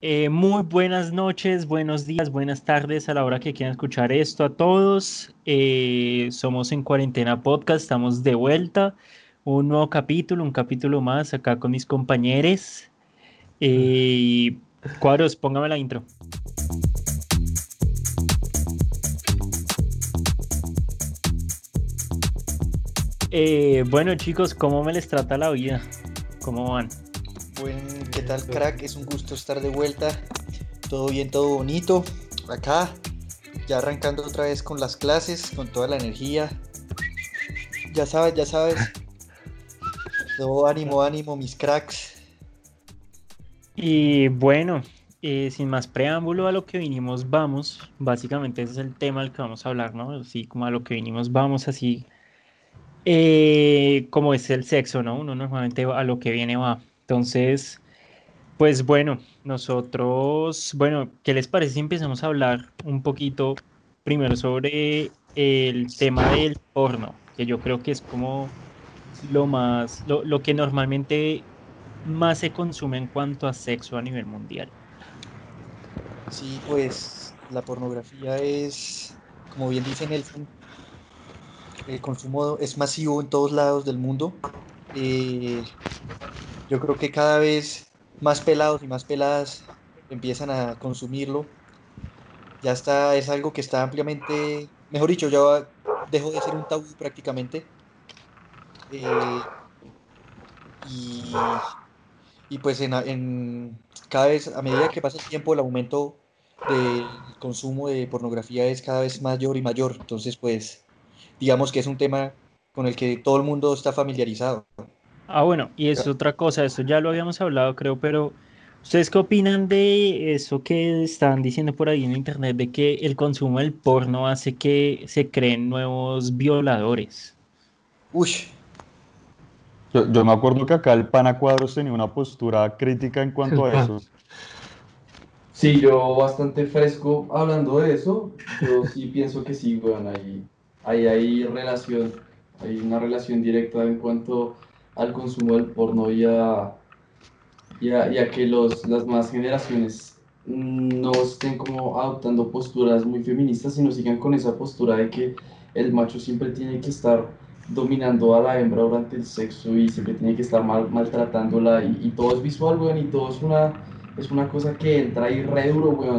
Eh, muy buenas noches, buenos días, buenas tardes a la hora que quieran escuchar esto a todos. Eh, somos en Cuarentena Podcast, estamos de vuelta. Un nuevo capítulo, un capítulo más acá con mis compañeros. Eh, cuadros, póngame la intro. bueno chicos, ¿cómo me les trata la vida? ¿Cómo van? Buen, ¿qué tal, crack? Es un gusto estar de vuelta. Todo bien, todo bonito. Acá, ya arrancando otra vez con las clases, con toda la energía. Ya sabes, ya sabes. Todo ánimo, ánimo, mis cracks. Y bueno, eh, sin más preámbulo a lo que vinimos, vamos. Básicamente ese es el tema del que vamos a hablar, ¿no? Así como a lo que vinimos, vamos así. Eh, como es el sexo, ¿no? Uno normalmente a lo que viene va. Entonces, pues bueno, nosotros, bueno, ¿qué les parece si empezamos a hablar un poquito primero sobre el tema del porno? Que yo creo que es como lo más, lo, que normalmente más se consume en cuanto a sexo a nivel mundial. Sí, pues la pornografía es, como bien dice Nelson, el consumo es masivo en todos lados del mundo. Eh, yo creo que cada vez más pelados y más peladas empiezan a consumirlo. Ya está, es algo que está ampliamente, mejor dicho, ya dejó de ser un tabú prácticamente. Eh, y, pues en, cada vez, a medida que pasa el tiempo, el aumento del consumo de pornografía es cada vez mayor y mayor. Entonces, pues, digamos que es un tema con el que todo el mundo está familiarizado. Ah, bueno, y es otra cosa, eso ya lo habíamos hablado, creo, pero ¿ustedes qué opinan de eso que están diciendo por ahí en internet, de que el consumo del porno hace que se creen nuevos violadores? Uy. Yo, me acuerdo que acá el Pana Cuadros tenía una postura crítica en cuanto a eso. Sí, yo bastante fresco hablando de eso. Yo sí pienso que sí, bueno, ahí, ahí hay relación, hay una relación directa en cuanto al consumo del porno y a, que los, las más generaciones no estén como adoptando posturas muy feministas, sino sigan con esa postura de que el macho siempre tiene que estar dominando a la hembra durante el sexo y siempre tiene que estar mal, maltratándola. Y, todo es visual, weón, y todo es una es una cosa que entra ahí re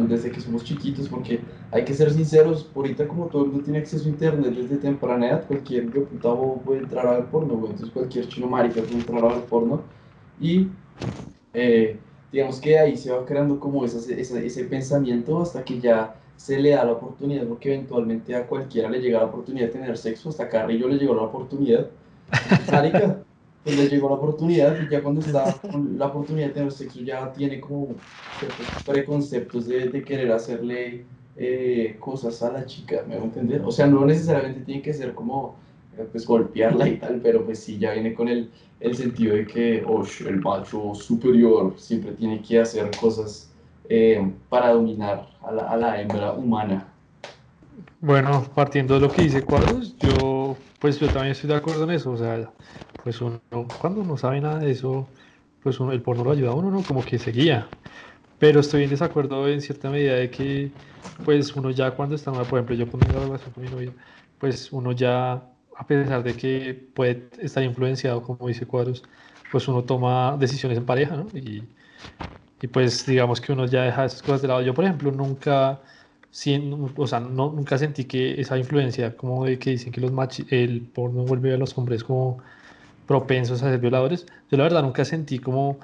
desde que somos chiquitos, porque hay que ser sinceros, ahorita como todo el mundo tiene acceso a internet desde temprana edad, cualquier puta puede entrar a ver porno, weón, entonces cualquier chino marica puede entrar a ver porno, y eh, digamos que ahí se va creando como ese, ese pensamiento hasta que ya se le da la oportunidad, porque eventualmente a cualquiera le llega la oportunidad de tener sexo, hasta Carrillo le llegó la oportunidad, marica, pues le llegó la oportunidad y ya cuando está con la oportunidad de tener sexo ya tiene como ciertos preconceptos de, de querer hacerle eh, cosas a la chica, ¿me voy a entender? O sea, no necesariamente tiene que ser como eh, pues golpearla y tal, pero pues sí, ya viene con el, el sentido de que oh, el macho superior siempre tiene que hacer cosas eh, para dominar a la, a la hembra humana. Bueno, partiendo de lo que dice Cuadros, yo pues yo también estoy de acuerdo en eso, o sea, pues uno, cuando uno sabe nada de eso, pues uno, el porno lo ayuda a uno, ¿no? Como que seguía. Pero estoy en desacuerdo en cierta medida de que, pues uno ya cuando está, por ejemplo, yo con mi relación con mi novia, pues uno ya, a pesar de que puede estar influenciado, como dice Cuadros, pues uno toma decisiones en pareja, ¿no? Y, y pues digamos que uno ya deja esas cosas de lado. Yo, por ejemplo, nunca o sea, no, nunca sentí que esa influencia, como de que dicen que los mach el porno vuelve a los hombres como propensos a ser violadores, yo la verdad nunca sentí como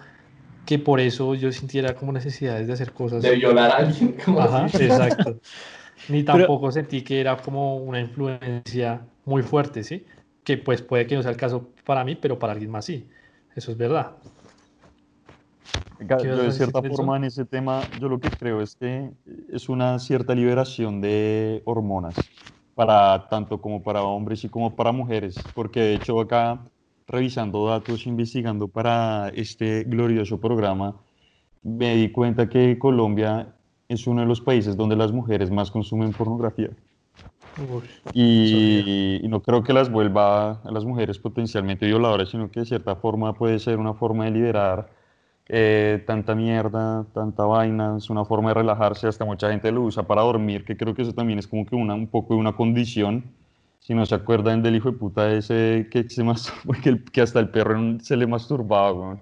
que por eso yo sintiera como necesidades de hacer cosas. De violar a alguien. Ajá, exacto. Ni tampoco sentí que era como una influencia muy fuerte, ¿sí? Que pues puede que no sea el caso para mí, pero para alguien más sí. Eso es verdad. Yo de cierta forma en ese tema, yo lo que creo es que es una cierta liberación de hormonas para tanto como para hombres y como para mujeres, porque de hecho acá revisando datos, investigando para este glorioso programa, me di cuenta que Colombia es uno de los países donde las mujeres más consumen pornografía. y, y, no creo que las vuelva a las mujeres potencialmente violadoras, sino que de cierta forma puede ser una forma de liberar eh, tanta mierda, tanta vaina, es una forma de relajarse, hasta mucha gente lo usa para dormir, que creo que eso también es como que una, un poco de una condición. Si no se acuerdan del hijo de puta ese que, se masturba, que, el- que hasta el perro se le masturbaba.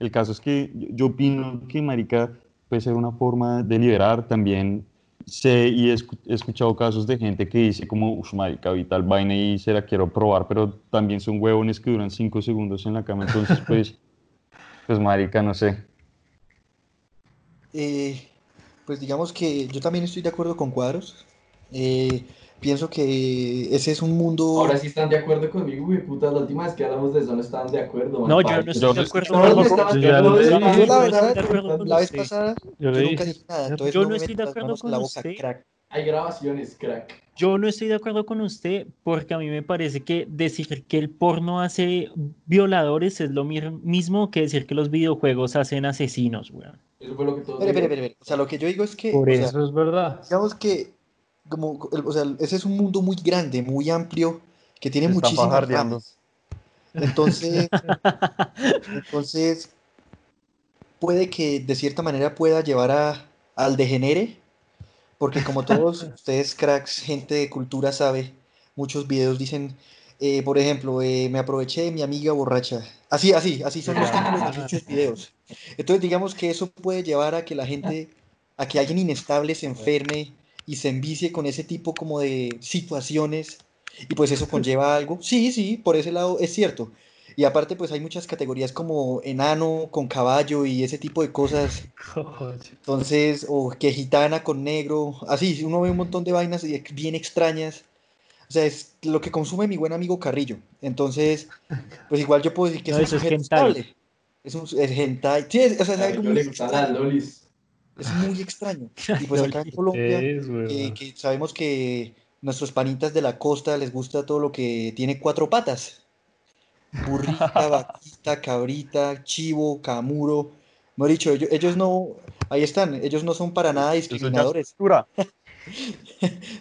El caso es que yo, opino que, marica, puede ser una forma de liberar también. Sé y he escuchado casos de gente que dice como, uff, marica, vi tal vaina y se la quiero probar, pero también son huevones que duran cinco segundos en la cama, entonces pues, pues marica, no sé. Eh, pues digamos que yo también estoy de acuerdo con Cuadros. Eh, pienso que ese es un mundo... Ahora sí están de acuerdo conmigo, güey, puta, la última vez que hablamos de eso no estaban de acuerdo, No, yo no estoy de acuerdo No, con no Yo. Yo la no estoy verdad, de acuerdo con la vez pasada Yo yo le nunca dije, dije nada, entonces Yo no estoy de acuerdo con la boca, usted. crack. Hay grabaciones, crack. Yo no estoy de acuerdo con usted porque a mí me parece que decir que el porno hace violadores es lo mismo que decir que los videojuegos hacen asesinos, weón. Eso fue lo que todos dijeron. espere, espere. O sea, lo que yo digo es que, Por sea, eso es verdad. digamos que, como, o sea, ese es un mundo muy grande, muy amplio, que tiene muchísimas ramas. Entonces, entonces, puede que de cierta manera pueda llevar a, al degenere, porque como todos ustedes, cracks, gente de cultura sabe, muchos videos dicen, eh, por ejemplo, eh, me aproveché de mi amiga borracha. Así, así, así son los títulos de muchos videos. Entonces, digamos que eso puede llevar a que la gente, a que alguien inestable se enferme y se envicie con ese tipo como de situaciones y pues eso conlleva algo. Sí, sí, por ese lado es cierto. Y aparte, pues hay muchas categorías como enano con caballo y ese tipo de cosas. Entonces, o que gitana con negro, así, uno ve un montón de vainas bien extrañas. O sea, es lo que consume mi buen amigo Carrillo. Entonces, pues igual yo puedo decir que No, es un es sujeto hentai. estable. Es un es hentai. Sí, es, o sea, es algo muy Es muy extraño. Y pues acá en Colombia, Es, que, weón. que sabemos que nuestros panitas de la costa les gusta todo lo que tiene cuatro patas. Burrita, vaquita, cabrita, chivo, camuro. No he dicho, ellos, ellos no, ahí están, ellos no son para nada discriminadores.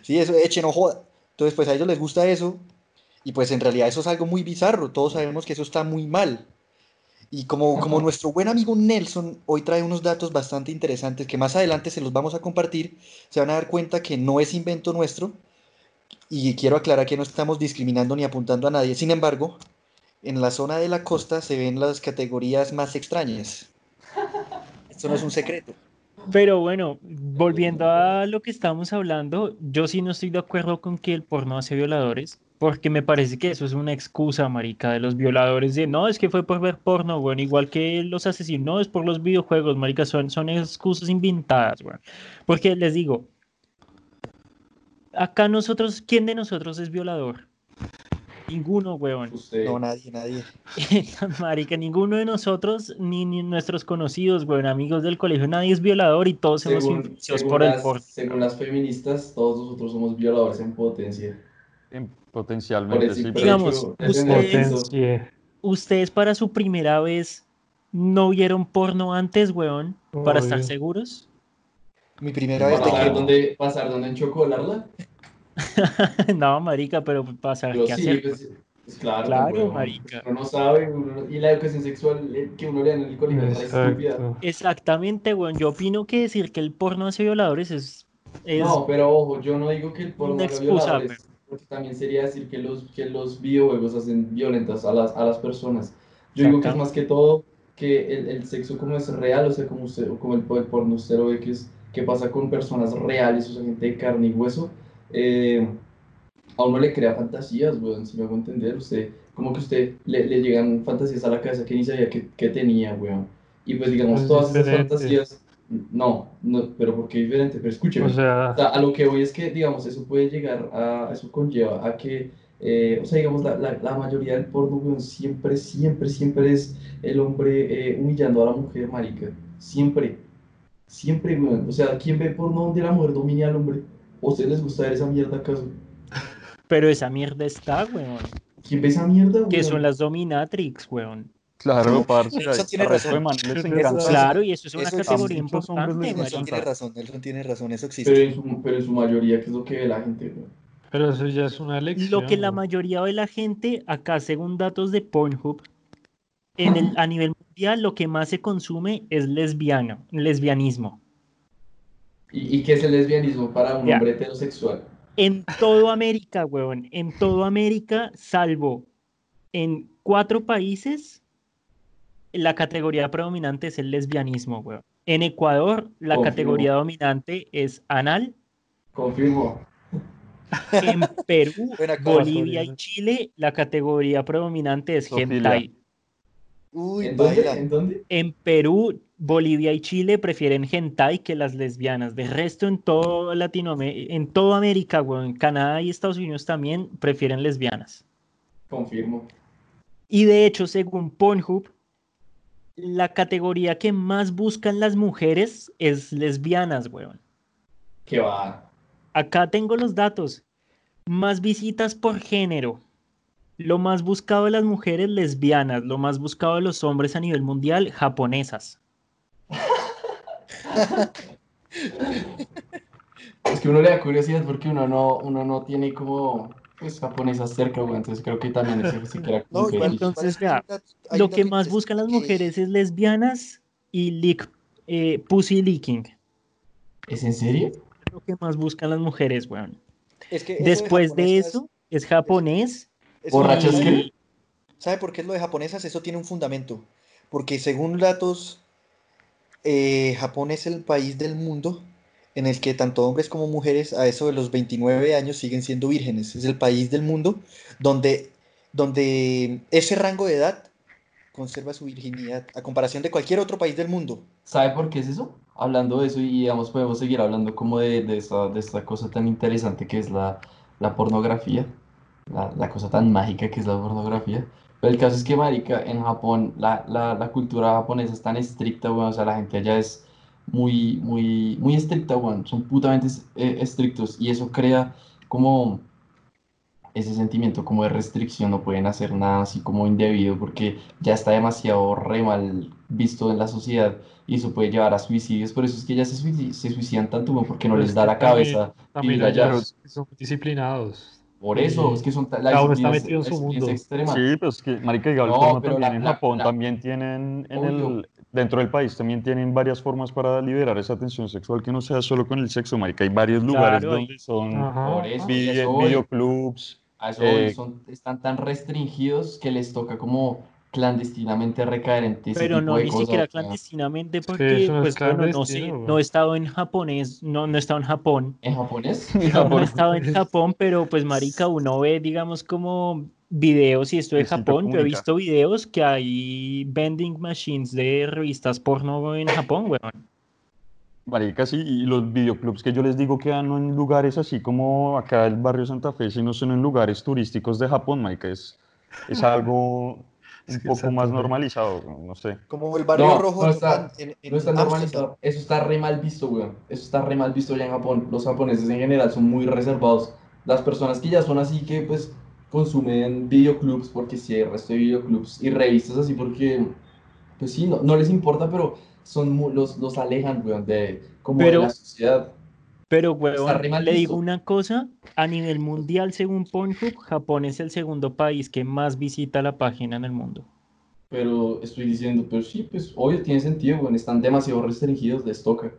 Sí, eso, eche, no joda. Entonces, pues a ellos les gusta eso. Y pues en realidad eso es algo muy bizarro. Todos sabemos que eso está muy mal. Y como, como nuestro buen amigo Nelson hoy trae unos datos bastante interesantes que más adelante se los vamos a compartir, se van a dar cuenta que no es invento nuestro. Y quiero aclarar que no estamos discriminando ni apuntando a nadie. Sin embargo, en la zona de la costa se ven las categorías más extrañas. Esto no es un secreto. Pero bueno, volviendo a lo que estábamos hablando, yo sí no estoy de acuerdo con que el porno hace violadores, porque me parece que eso es una excusa, marica, de los violadores de no, es que fue por ver porno, bueno, igual que los asesinos, no, es por los videojuegos, marica, son, son excusas inventadas, bueno. Porque les digo, acá nosotros, ¿quién de nosotros es violador? Ninguno, weón. Usted. No, nadie, nadie. Marica, ninguno de nosotros, ni, ni nuestros conocidos, weón, amigos del colegio, nadie es violador y todos somos según, influenciados según por el las, porno. según las feministas, todos nosotros somos violadores en potencia. En- Potencialmente, sí. pero- Digamos, ustedes-. ¿Ustedes para su primera vez no vieron porno antes, weón? Para estar seguros. Mi primera vez de ¿Pasar que... donde, pasar donde en chocolarla? no, marica, pero Yo qué sí, hacer. pues, pues claro, Claro, weón, marica. Uno no sabe, uno no- y la educación sexual eh, que uno le da en el colegio es estúpida. Exactamente, weón. Yo opino que decir que el porno hace violadores es... es No, pero ojo, yo no digo que el porno excusa, violadores, porque también sería decir que los, que los videojuegos hacen violentas a las, a las personas. Yo digo que es más que todo que el, el sexo como es real, o sea, como, usted, como el, el porno usted lo ve que es que pasa con personas reales, o sea, gente de carne y hueso, eh, a uno le crea fantasías, weón, si me hago entender, usted, como que usted le, le llegan fantasías a la cabeza que ni sabía que, que tenía, weón. Y pues digamos, Es todas esas fantasías, no, no, pero ¿por qué diferente? Pero escúcheme. O sea, O sea, a lo que voy es que, digamos, eso puede llegar a, eso conlleva a que, eh, o sea, digamos, la, la, la mayoría del porno, weón, siempre, siempre, siempre es el hombre eh, humillando a la mujer, marica. Siempre, siempre, weón. O sea, ¿quién ve porno donde la mujer domine al hombre? ¿O a ustedes les gusta ver esa mierda acaso? Pero esa mierda está, weón. ¿Quién ve esa mierda, Que weón? son las dominatrix, weón. Claro, parce. Eso tiene razón. Claro, y eso es una eso categoría les importante, Nelson tiene razón, Nelson tiene razón, eso existe. Pero en, su, pero en su mayoría, ¿qué es lo que ve la gente, weón? pero eso ya es una elección. Lo que la mayoría de la gente, acá según datos de Pornhub, en el, a nivel mundial mundial lo que más se consume es lesbiano, lesbianismo. ¿Y, y qué es el lesbianismo para un Ya. hombre heterosexual? En todo América, weón, en todo América, salvo en cuatro países, la categoría predominante es el lesbianismo, weón. En Ecuador, la Confirmo. categoría dominante es anal. Confirmo. En Perú, Bolivia y. Chile, la categoría predominante es Zoofilia. hentai. Uy, ¿En dónde? ¿En dónde? En Perú, Bolivia y Chile prefieren hentai que las lesbianas. De resto, en todo Latinoamérica, en toda América, weón, Canadá y Estados Unidos también prefieren lesbianas. Confirmo. Y de hecho, según Pornhub, la categoría que más buscan las mujeres es lesbianas, weón. ¿Qué va? Acá tengo los datos. Más visitas por género. Lo más buscado de las mujeres lesbianas, lo más buscado de los hombres a nivel mundial, japonesas. Es que uno le da curiosidad porque uno no, uno no tiene como pues japonesas cerca, güey. Entonces creo que también queda como No, que. Entonces, vea, Lo que más buscan las mujeres es lesbianas y lick, eh, pussy licking. ¿Es en serio? Lo que más buscan las mujeres, weón. es que eso de Después de eso, es japonés. eso- ¿Borrachas y- qué? ¿Sabe por qué es lo de japonesas? Eso tiene un fundamento. Porque según datos, eh, Japón es el país del mundo en el que tanto hombres como mujeres a eso de los 29 años siguen siendo vírgenes. Es el país del mundo donde, donde ese rango de edad conserva su virginidad a comparación de cualquier otro país del mundo. ¿Sabe por qué es eso? Hablando de eso y digamos podemos seguir hablando como de, de esta, de esta cosa tan interesante que es la, la pornografía, la, la cosa tan mágica que es la pornografía. Pero el caso es que, marica, en Japón la, la, cultura japonesa es tan estricta, weón, o sea, la gente allá es muy, muy, muy estricta, weón, son putamente es- eh, estrictos y eso crea como ese sentimiento como de restricción, no pueden hacer nada así como indebido porque ya está demasiado re mal visto en la sociedad y eso puede llevar a suicidios, por eso es que ya se, suici- se suicidan tanto, porque no Pero les es da la también- cabeza También allá. son disciplinados. Por eso, y es que son la está disciplina es- metido en su es- es mundo. extrema. Sí, pues que, marica, igual No, forma pero también la- en la- Japón la- también tienen, en Obvio. el, dentro del país también tienen varias formas para liberar esa tensión sexual que no sea solo con el sexo, marica. Hay varios lugares Claro, donde son Ajá. Eso, videoclubs. A eso Eh, son, están tan restringidos que les toca como clandestinamente recaer en ese Pero tipo no de ni cosas. siquiera o sea, clandestinamente porque, no es pues bueno, no sé, no he estado en japonés, no, no he estado en Japón. ¿En japonés? No, no he estado en Japón, pero pues marica, uno ve, digamos, como videos y esto de Japón, yo he visto videos que hay vending machines de revistas porno en Japón, weón. Marica, sí, y los videoclubs que yo les digo quedan no en lugares así como acá el barrio Santa Fe, sino son en lugares turísticos de Japón, marica. Es, es algo un que poco más normalizado, no sé. Como el barrio No, rojo no está- en, en No está normalizado. Eso está re mal visto, weón. Eso está re mal visto allá en Japón. Los japoneses en general son muy reservados. Las personas que ya son así que pues consumen videoclubs, porque sí hay resto de videoclubs y revistas así porque pues sí, no, no les importa, pero son los, los alejan, weón, de como de Pero- la sociedad. Pero, weón, le digo una cosa, a nivel mundial, según Pornhub, Japón es el segundo país que más visita la página en el mundo. Pero estoy diciendo, pero sí, pues obvio tiene sentido, weón. Están demasiado restringidos, les toca.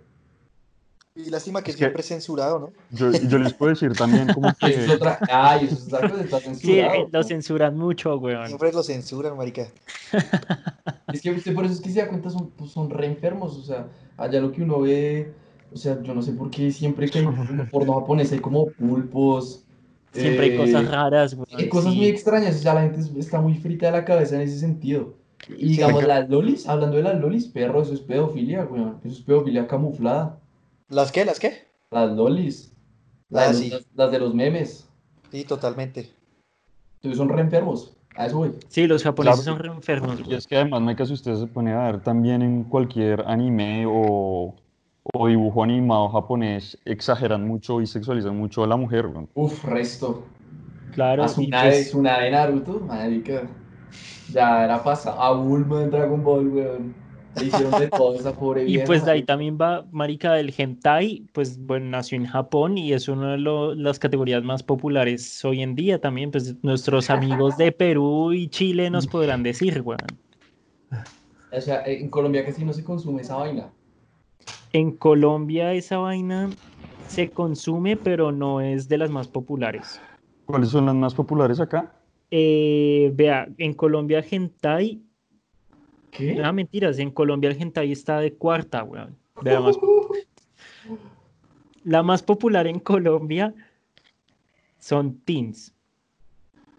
Y lástima que Es que- siempre es censurado, ¿no? Yo, yo les puedo decir también como Eso es que otra. Ay, eso es otra cosa, está Sí, censurado. eh, lo censuran mucho, weón. Siempre lo censuran, marica. Es que usted por eso es que se da cuenta, son, pues, son re enfermos, o sea, allá lo que uno ve, o sea, yo no sé por qué siempre que hay como porno japonés hay como pulpos, Siempre hay eh, cosas raras, weón. hay cosas sí. muy extrañas, o sea, la gente es- está muy frita de la cabeza en ese sentido. Y Sí, digamos, las lolis, hablando de las lolis, perro, eso es pedofilia, weón, eso es pedofilia camuflada. ¿Las qué? ¿Las qué? Las lolis, las, Ah, de los- sí. las, las de los memes, Sí, totalmente. entonces son re enfermos, a eso voy. Sí, los japoneses Claro. son re enfermos, Y es que además, Meca, si usted se pone a ver también en cualquier anime o, o dibujo animado japonés, exageran mucho y sexualizan mucho a la mujer. weón. Uf, resto. Claro, A y Tsunade, pues, Tsunade de Naruto, marica. Ya era pasado. A Bulma en Dragon Ball, weón. Le hicieron de todo esa pobre y vieja. pues de ahí también va, marica, del hentai, pues bueno, nació en Japón y es una de lo- las categorías más populares hoy en día también, pues nuestros amigos de Perú y Chile nos podrán decir, weón. O sea, en Colombia casi no se consume esa vaina. En Colombia esa vaina se consume, pero no es de las más populares. ¿Cuáles son las más populares acá? Eh, vea, en Colombia hentai, ¿Qué? no mentiras, en Colombia el hentai está de cuarta, weón. Más- la más popular en Colombia son teens.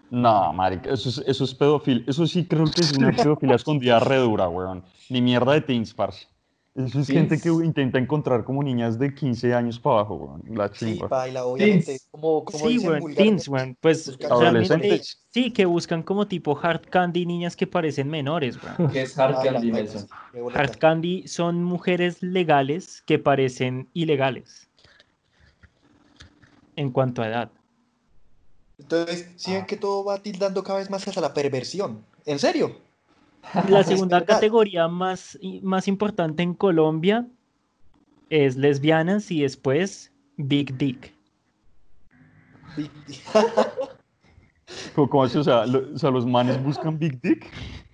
No, marica, eso es, eso es pedofilia. Eso sí creo que es una pedofilia escondida re dura, weón. Ni mierda de teens, parce. Eso es gente que intenta encontrar como niñas de 15 años para abajo, weón. La Sí, chimba. baila, obviamente. Teens. Como, como Sí, weón, vulgarmente, teens, weón. Pues Adolescentes. sí, que buscan como tipo hard candy niñas que parecen menores, weón. ¿Qué es hard candy, Nelson? Hard candy son mujeres legales que parecen ilegales en cuanto a edad. Entonces, si ven que todo va tildando cada vez más hacia la perversión. ¿En serio? La segunda categoría más, más importante en Colombia es lesbianas y después Big Dick. ¿Cómo, cómo así? O sea, lo- o sea, los manes buscan Big Dick.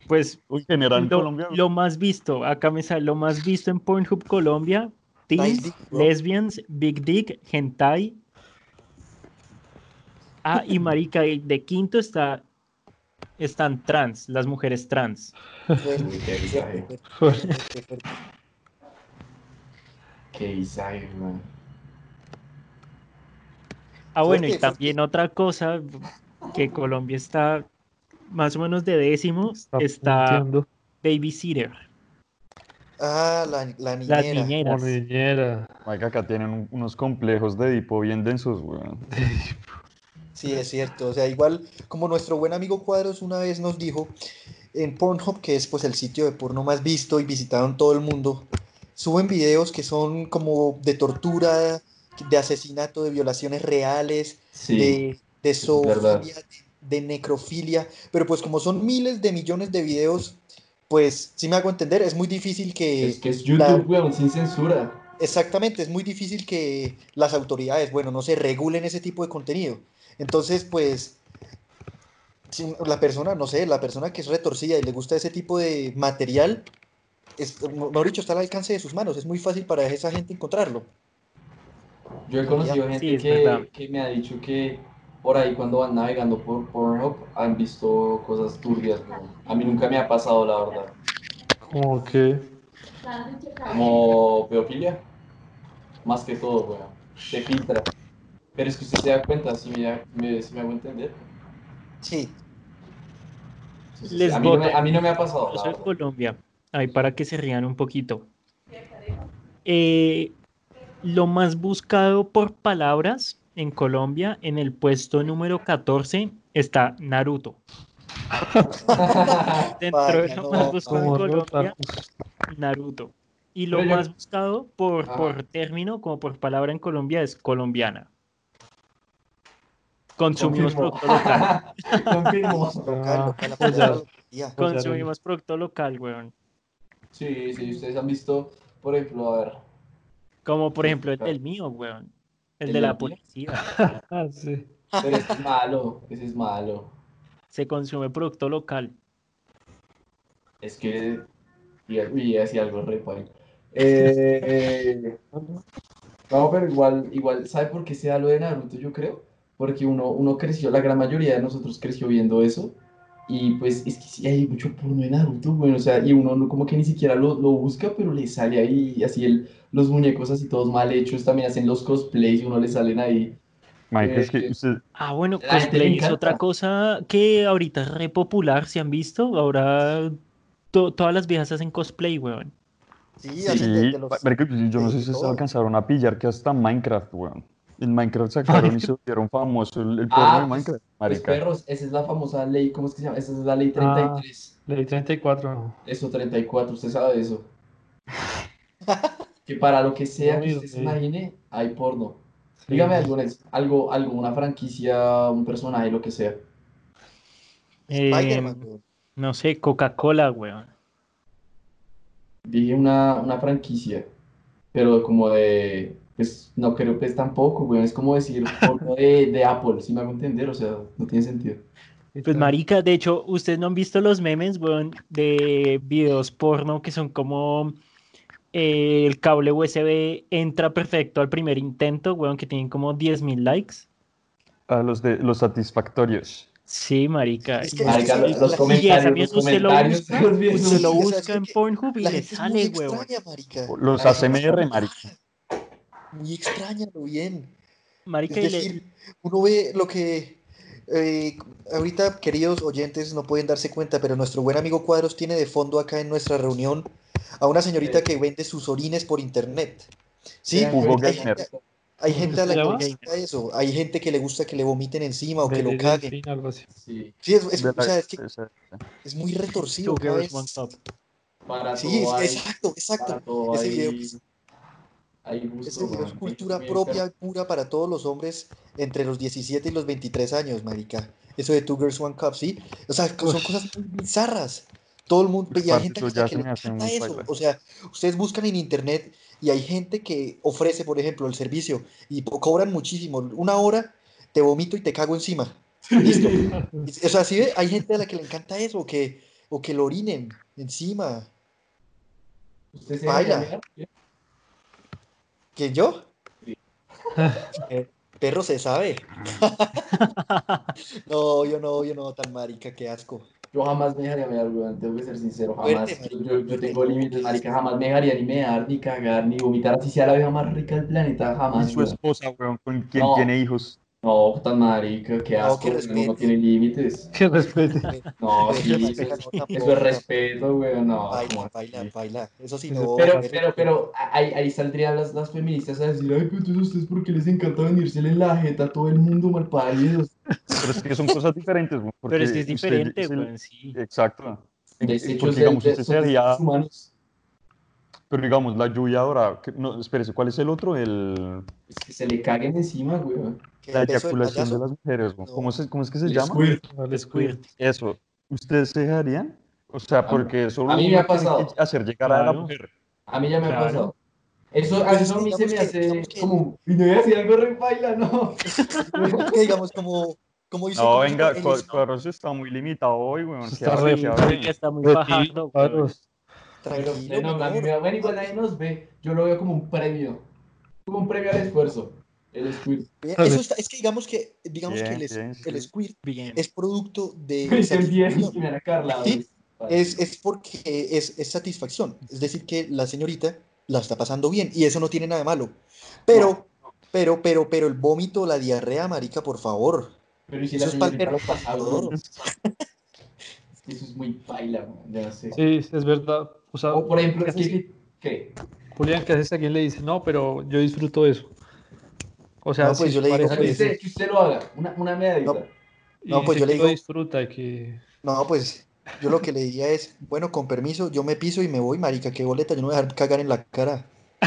Pues en general en lo, Colombia. lo más visto, acá me sale lo más visto en Pornhub Colombia, teens, dick, lesbians, Big Dick, hentai. Ah, y marica, de quinto está están trans, las mujeres trans. Uy, qué visaje. fuerte, fuerte, fuerte. Qué visaje, man. Ah, bueno, y también otra cosa que Colombia está más o menos de décimo, Está babysitter, Ah, la, la las niñera. niñeras. Como niñera. Acá tienen un- unos complejos de Edipo bien densos, weón. Sí, es cierto. O sea, igual como nuestro buen amigo Cuadros una vez nos dijo, en Pornhub, que es pues el sitio de porno más visto y visitado en todo el mundo, suben videos que son como de tortura, de asesinato, de violaciones reales, Sí, de, de zoofilia, de, de necrofilia, pero pues como son miles de millones de videos, pues si me hago entender, es muy difícil que... es que es la- YouTube, weón, sin censura. Exactamente, es muy difícil que las autoridades, bueno, no se regulen ese tipo de contenido. Entonces, pues, si la persona, no sé, la persona que es retorcida y le gusta ese tipo de material, es, mejor dicho, está al alcance de sus manos. Es muy fácil para esa gente encontrarlo. Yo he conocido gente que, que me ha dicho que por ahí cuando van navegando por Pornhub han visto cosas turbias. A mí nunca me ha pasado, la verdad. Como que. Como pedofilia. Más que todo, weón. Se filtra. Pero es que usted se da cuenta, si me, me, si me hago entender. Sí, Entonces, Les a, mí no me, a mí no me ha pasado, soy. Colombia, ahí para que se rían un poquito. Eh, lo más buscado por palabras en Colombia, en el puesto número 14, está Naruto. Dentro de lo no, más buscado en Colombia. Naruto. Y lo más buscado por, Ah. por término, como por palabra en Colombia, es colombiana. Consumimos Confirmo. producto local. Confirmo. local, local, ya. Consumimos producto local, weón. Sí, sí, ustedes han visto, por ejemplo, a ver, Como por ejemplo el del mío, weón. El ¿El de la mío? policía. Ah, sí. pero ese es malo, ese es malo. Se consume producto local. Es que, y, así algo re padre. Eh, no, pero igual, igual, ¿sabe por qué se da lo de Naruto? Yo creo, porque uno, uno creció, la gran mayoría de nosotros creció viendo eso, y pues es que sí hay mucho porno de Naruto, bueno, o sea, y uno no, como que ni siquiera lo, lo busca, pero le sale ahí, así el, los muñecos así todos mal hechos, también hacen los cosplays y uno le salen ahí. Marica, es que Eh, usted, Ah, bueno, cosplay es otra cosa que ahorita es re popular, ¿se han visto? Ahora to- todas las viejas hacen cosplay, weón. Sí, Sí, hacen de- de los- yo no sé si se alcanzaron a pillar que hasta Minecraft, weón. En Minecraft sacaron y se volvieron famoso el, el porno Ah, de pues, Minecraft, Pues marica. perros, esa es la famosa ley, ¿cómo es que se llama? Esa es la ley Ah. 33. Ley 34. no. Eso, 34, usted sabe eso. Que para lo que sea No, que usted se imagine, hay porno. Sí. Dígame algo, algo, algo, una franquicia, un personaje, lo que sea. Spider-Man, Eh, no sé, Coca-Cola, weón. Dije una, una franquicia, pero como de, pues no creo pues tampoco, güey, es como decir porno de, de Apple, si me hago entender, o sea, no tiene sentido. Pues marica, de hecho, ustedes no han visto los memes, weón, de videos porno que son como eh, el cable USB entra perfecto al primer intento, weón, que tienen como 10.000 likes. A los de los satisfactorios. Sí, marica. Es que- Marica, es que los, comentarios, los usted lo comentarios busca. Usted lo Sí, o sea, busca en Pornhub y le sale, weón. extraña, marica. Los ACMR, marica. Muy extraña, lo bien. Marica, Es y le- decir, uno ve lo que eh, ahorita, queridos oyentes, no pueden darse cuenta, pero nuestro buen amigo Cuadros tiene de fondo acá en nuestra reunión a una señorita Sí. que vende sus orines por internet. Sí, Hugo hay gente, hay gente a la ¿Se que le gusta eso, hay gente que le gusta que le vomiten encima o que lo Belén caguen. Delfín, algo así. Sí, Sí, es, es- De o la- sea, es que es muy retorcido para Sí, exacto, para exacto. Ese video hay es weón. cultura propia pura para todos los hombres entre los 17 y los 23 años, marica. Eso de Two Girls One Cup, ¿sí? O sea, son Uf. cosas muy bizarras. Todo el mundo, y hay gente que se le encanta eso. O sea, ustedes buscan en internet y hay gente que ofrece, por ejemplo, el servicio y cobran muchísimo. Una hora te vomito y te cago encima. Listo. O sea, ¿sí ve? Hay gente a la que le encanta eso, o que, o que lo orinen encima. ¿Usted se Baila. ¿Que yo? Sí. Eh, perro se sabe. no, yo no, yo no, tan marica, qué asco. Yo jamás me dejaría mirar, weón, tengo que ser sincero, jamás. Yo, tengo límites, marica, jamás me dejaría ni mear, ni cagar, ni vomitar, así sea la vieja más rica del planeta, jamás. Y su weón. esposa, weón, con quien No. tiene hijos. No, tan marica, qué No, asco, que weón, uno no tiene límites. Que respete. No, sí, es eso, respeto, es- no, eso tampoco, es respeto, weón, no. Baila, ¿cómo baila, baila. Eso sí, no. Pero, pero- pero, ahí, ahí saldrían las, las feministas a decir, ay, pero entonces ustedes, ¿por qué les encanta venírsele en la jeta a todo el mundo malparidos? Pero es que son cosas diferentes, weón. Pero es que es porque diferente, weón, sí. Exacto. En- Desechos Porque, de, digamos, de- son humanos. Pero digamos, la lluvia ahora, que- no, espérese, ¿cuál es el otro? El, Es que se le caguen encima, weón. que la el eyaculación de las mujeres. No. ¿Cómo, se- ¿Cómo es que se El llama? squirt. Vale, Squirt. Eso. ¿Ustedes se dejarían? O sea, porque solo a mí me ha pasado. hacer llegar a la mujer. A mí ya me ha pasado. Eso, a Pues eso a mí se me hace que- como, y no voy a decir algo re baila, no. Que digamos, como, como dice No, venga, el- Cuadros está muy limitado hoy, weón. Está está muy Retiro, Pero, Tranquilo, no, mi igual nadie nos ve. Yo lo veo como un premio. Como un premio al esfuerzo. El squirt. Eso está, es que digamos que, digamos que el, bien, el sí. squirt Bien. es producto de Carla. Sí, Es, es porque es, es satisfacción. Es decir, que la señorita la está pasando bien y eso no tiene nada de malo. Pero, pero, pero, pero el vómito, la diarrea, marica, por favor. Pero y si eso la es eso muy baila, sé. Sí, es verdad. O sea, O por ejemplo, ¿qué es que, haces? ¿qué? Julián, ¿qué haces? A quien le dice, no, pero yo disfruto de eso. O sea, No, pues si yo le digo pareja que usted, dice, que usted lo haga, una, una medallita. No. no, pues yo le que lo digo- disfruta y que. No, pues yo lo que le diría es, bueno, con permiso, yo me piso y me voy, marica, qué boleta, yo no me voy a dejar cagar en la cara.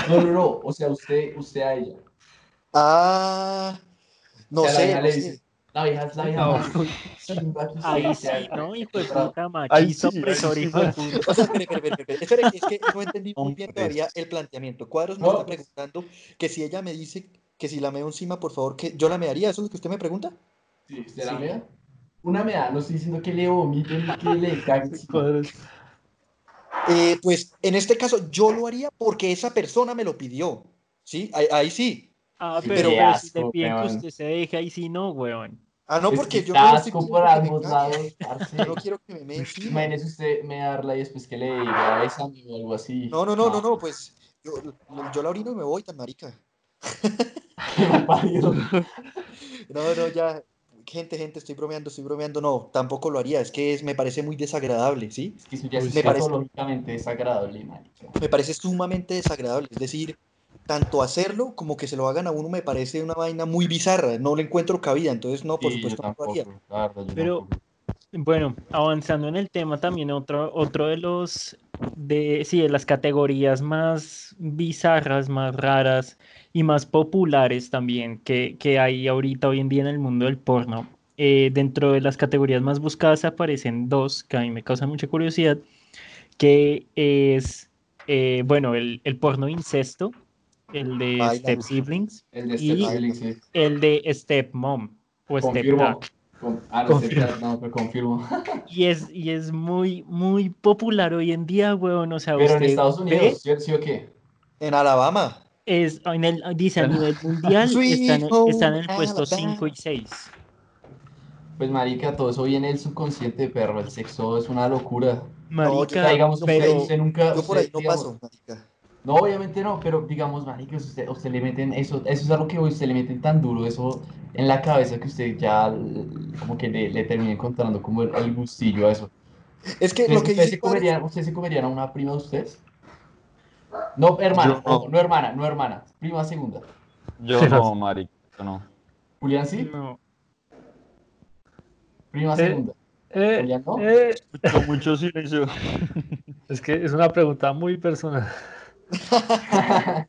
No, no, no. O sea, usted, usted a ella. Ah, no O sea, la sé, la vieja es la vieja No. más chimba que sí, haya". ¿no? Hijo de puta, Ahí machista, opresor, sí. hijo de puta. O sea, espere, espere, espere, espere, es que no entendí muy bien todavía el planteamiento. Cuadros me está pues- preguntando que si ella me dice que si la meo encima, por favor, que yo la mearía, ¿eso es lo que usted me pregunta? Sí, ¿usted la Sí. mea? Una mea, no estoy diciendo que le vomiten ni que le caguen. Cuadros. Eh, pues en este caso yo lo haría porque esa persona me lo pidió, ¿sí? Ahí, ahí sí. Ah, pero, si asco, le piden que usted se deje ahí, sí, no, weón. Ah, no, Es porque que yo no estoy por ambos lados, yo no quiero que me mee encima. Imagínese usted mearla y después que le diga bésame o algo así. No, no, no, no, no, pues yo, yo la orino y me voy tan marica. Parido. No, no, ya, gente, gente, estoy bromeando, estoy bromeando, no, tampoco lo haría, es que es, me parece muy desagradable, ¿sí? Es que eso ya es Me parece- desagradable, marica. Me parece sumamente desagradable, es decir, tanto hacerlo como que se lo hagan a uno me parece una vaina muy bizarra, no le encuentro cabida, entonces no, por Sí, supuesto no lo haría. Pero- tampoco. Bueno, avanzando en el tema también otro, otro de los de sí, de las categorías más bizarras, más raras y más populares también que, que hay ahorita hoy en día en el mundo del porno. Eh, dentro de las categorías más buscadas aparecen dos que a mí me causan mucha curiosidad, que es eh, bueno, el, el porno incesto, el de Baila, Step. Siblings, El de y- Step Siblings, sí. el de Step Mom o Step Confirmo. Dad. Con- Ah, no, sé, Confirmo. no, pero confirmo. Y es, y es muy, muy popular hoy en día, weón. O sea, Pero en Estados ve, Unidos, ¿sí, sí o qué? En Alabama. es, en el, dice a nivel mundial, están, están en el puesto Alabama. 5 y 6. Pues marica, todo eso viene del subconsciente, perro. El sexo es una locura. Marica, O sea, digamos, usted, pero usted nunca... Yo por usted, ahí no digamos, paso, marica. No, obviamente no, pero digamos, marica, usted, usted le meten eso, eso es algo que usted le meten tan duro, eso en la cabeza que usted ya como que le, le termina encontrando como el, el gustillo a eso. Es que ¿Ustedes, lo que ustedes dice se comerían, ustedes se comerían a una prima de ustedes? No, hermana, Yo no. hermana, no hermana, prima segunda. Yo Sí, no, marica, yo no. Julián sí, no. prima Eh, segunda. Eh, Julián, ¿no? eh, Mucho, mucho silencio. es que es una pregunta muy personal.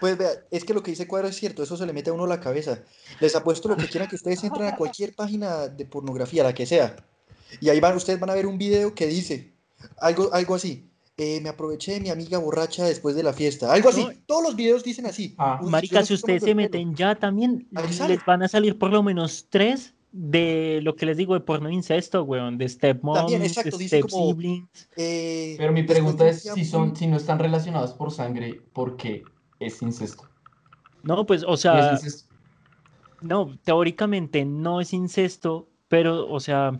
Pues vea, es que lo que dice Cuadro es cierto, eso se le mete a uno a la cabeza. Les apuesto lo que quieran que ustedes entren a cualquier página de pornografía, la que sea. Y ahí van, ustedes van a ver un video que dice algo, algo así. eh, me aproveché de mi amiga borracha después de la fiesta. Algo así. No. Todos los videos dicen así. Ah. Uy, Marica, no si sé ustedes se pelo. meten ya también, sale. les van a salir por lo menos tres de lo que les digo de porno incesto, weón, de stepmom, También, exacto, de step como- siblings. Eh, Pero mi pregunta es, si son, si no están relacionados por sangre, ¿por qué es incesto? No, pues, o ¿Qué es sea, incesto? no, teóricamente no es incesto, pero, o sea,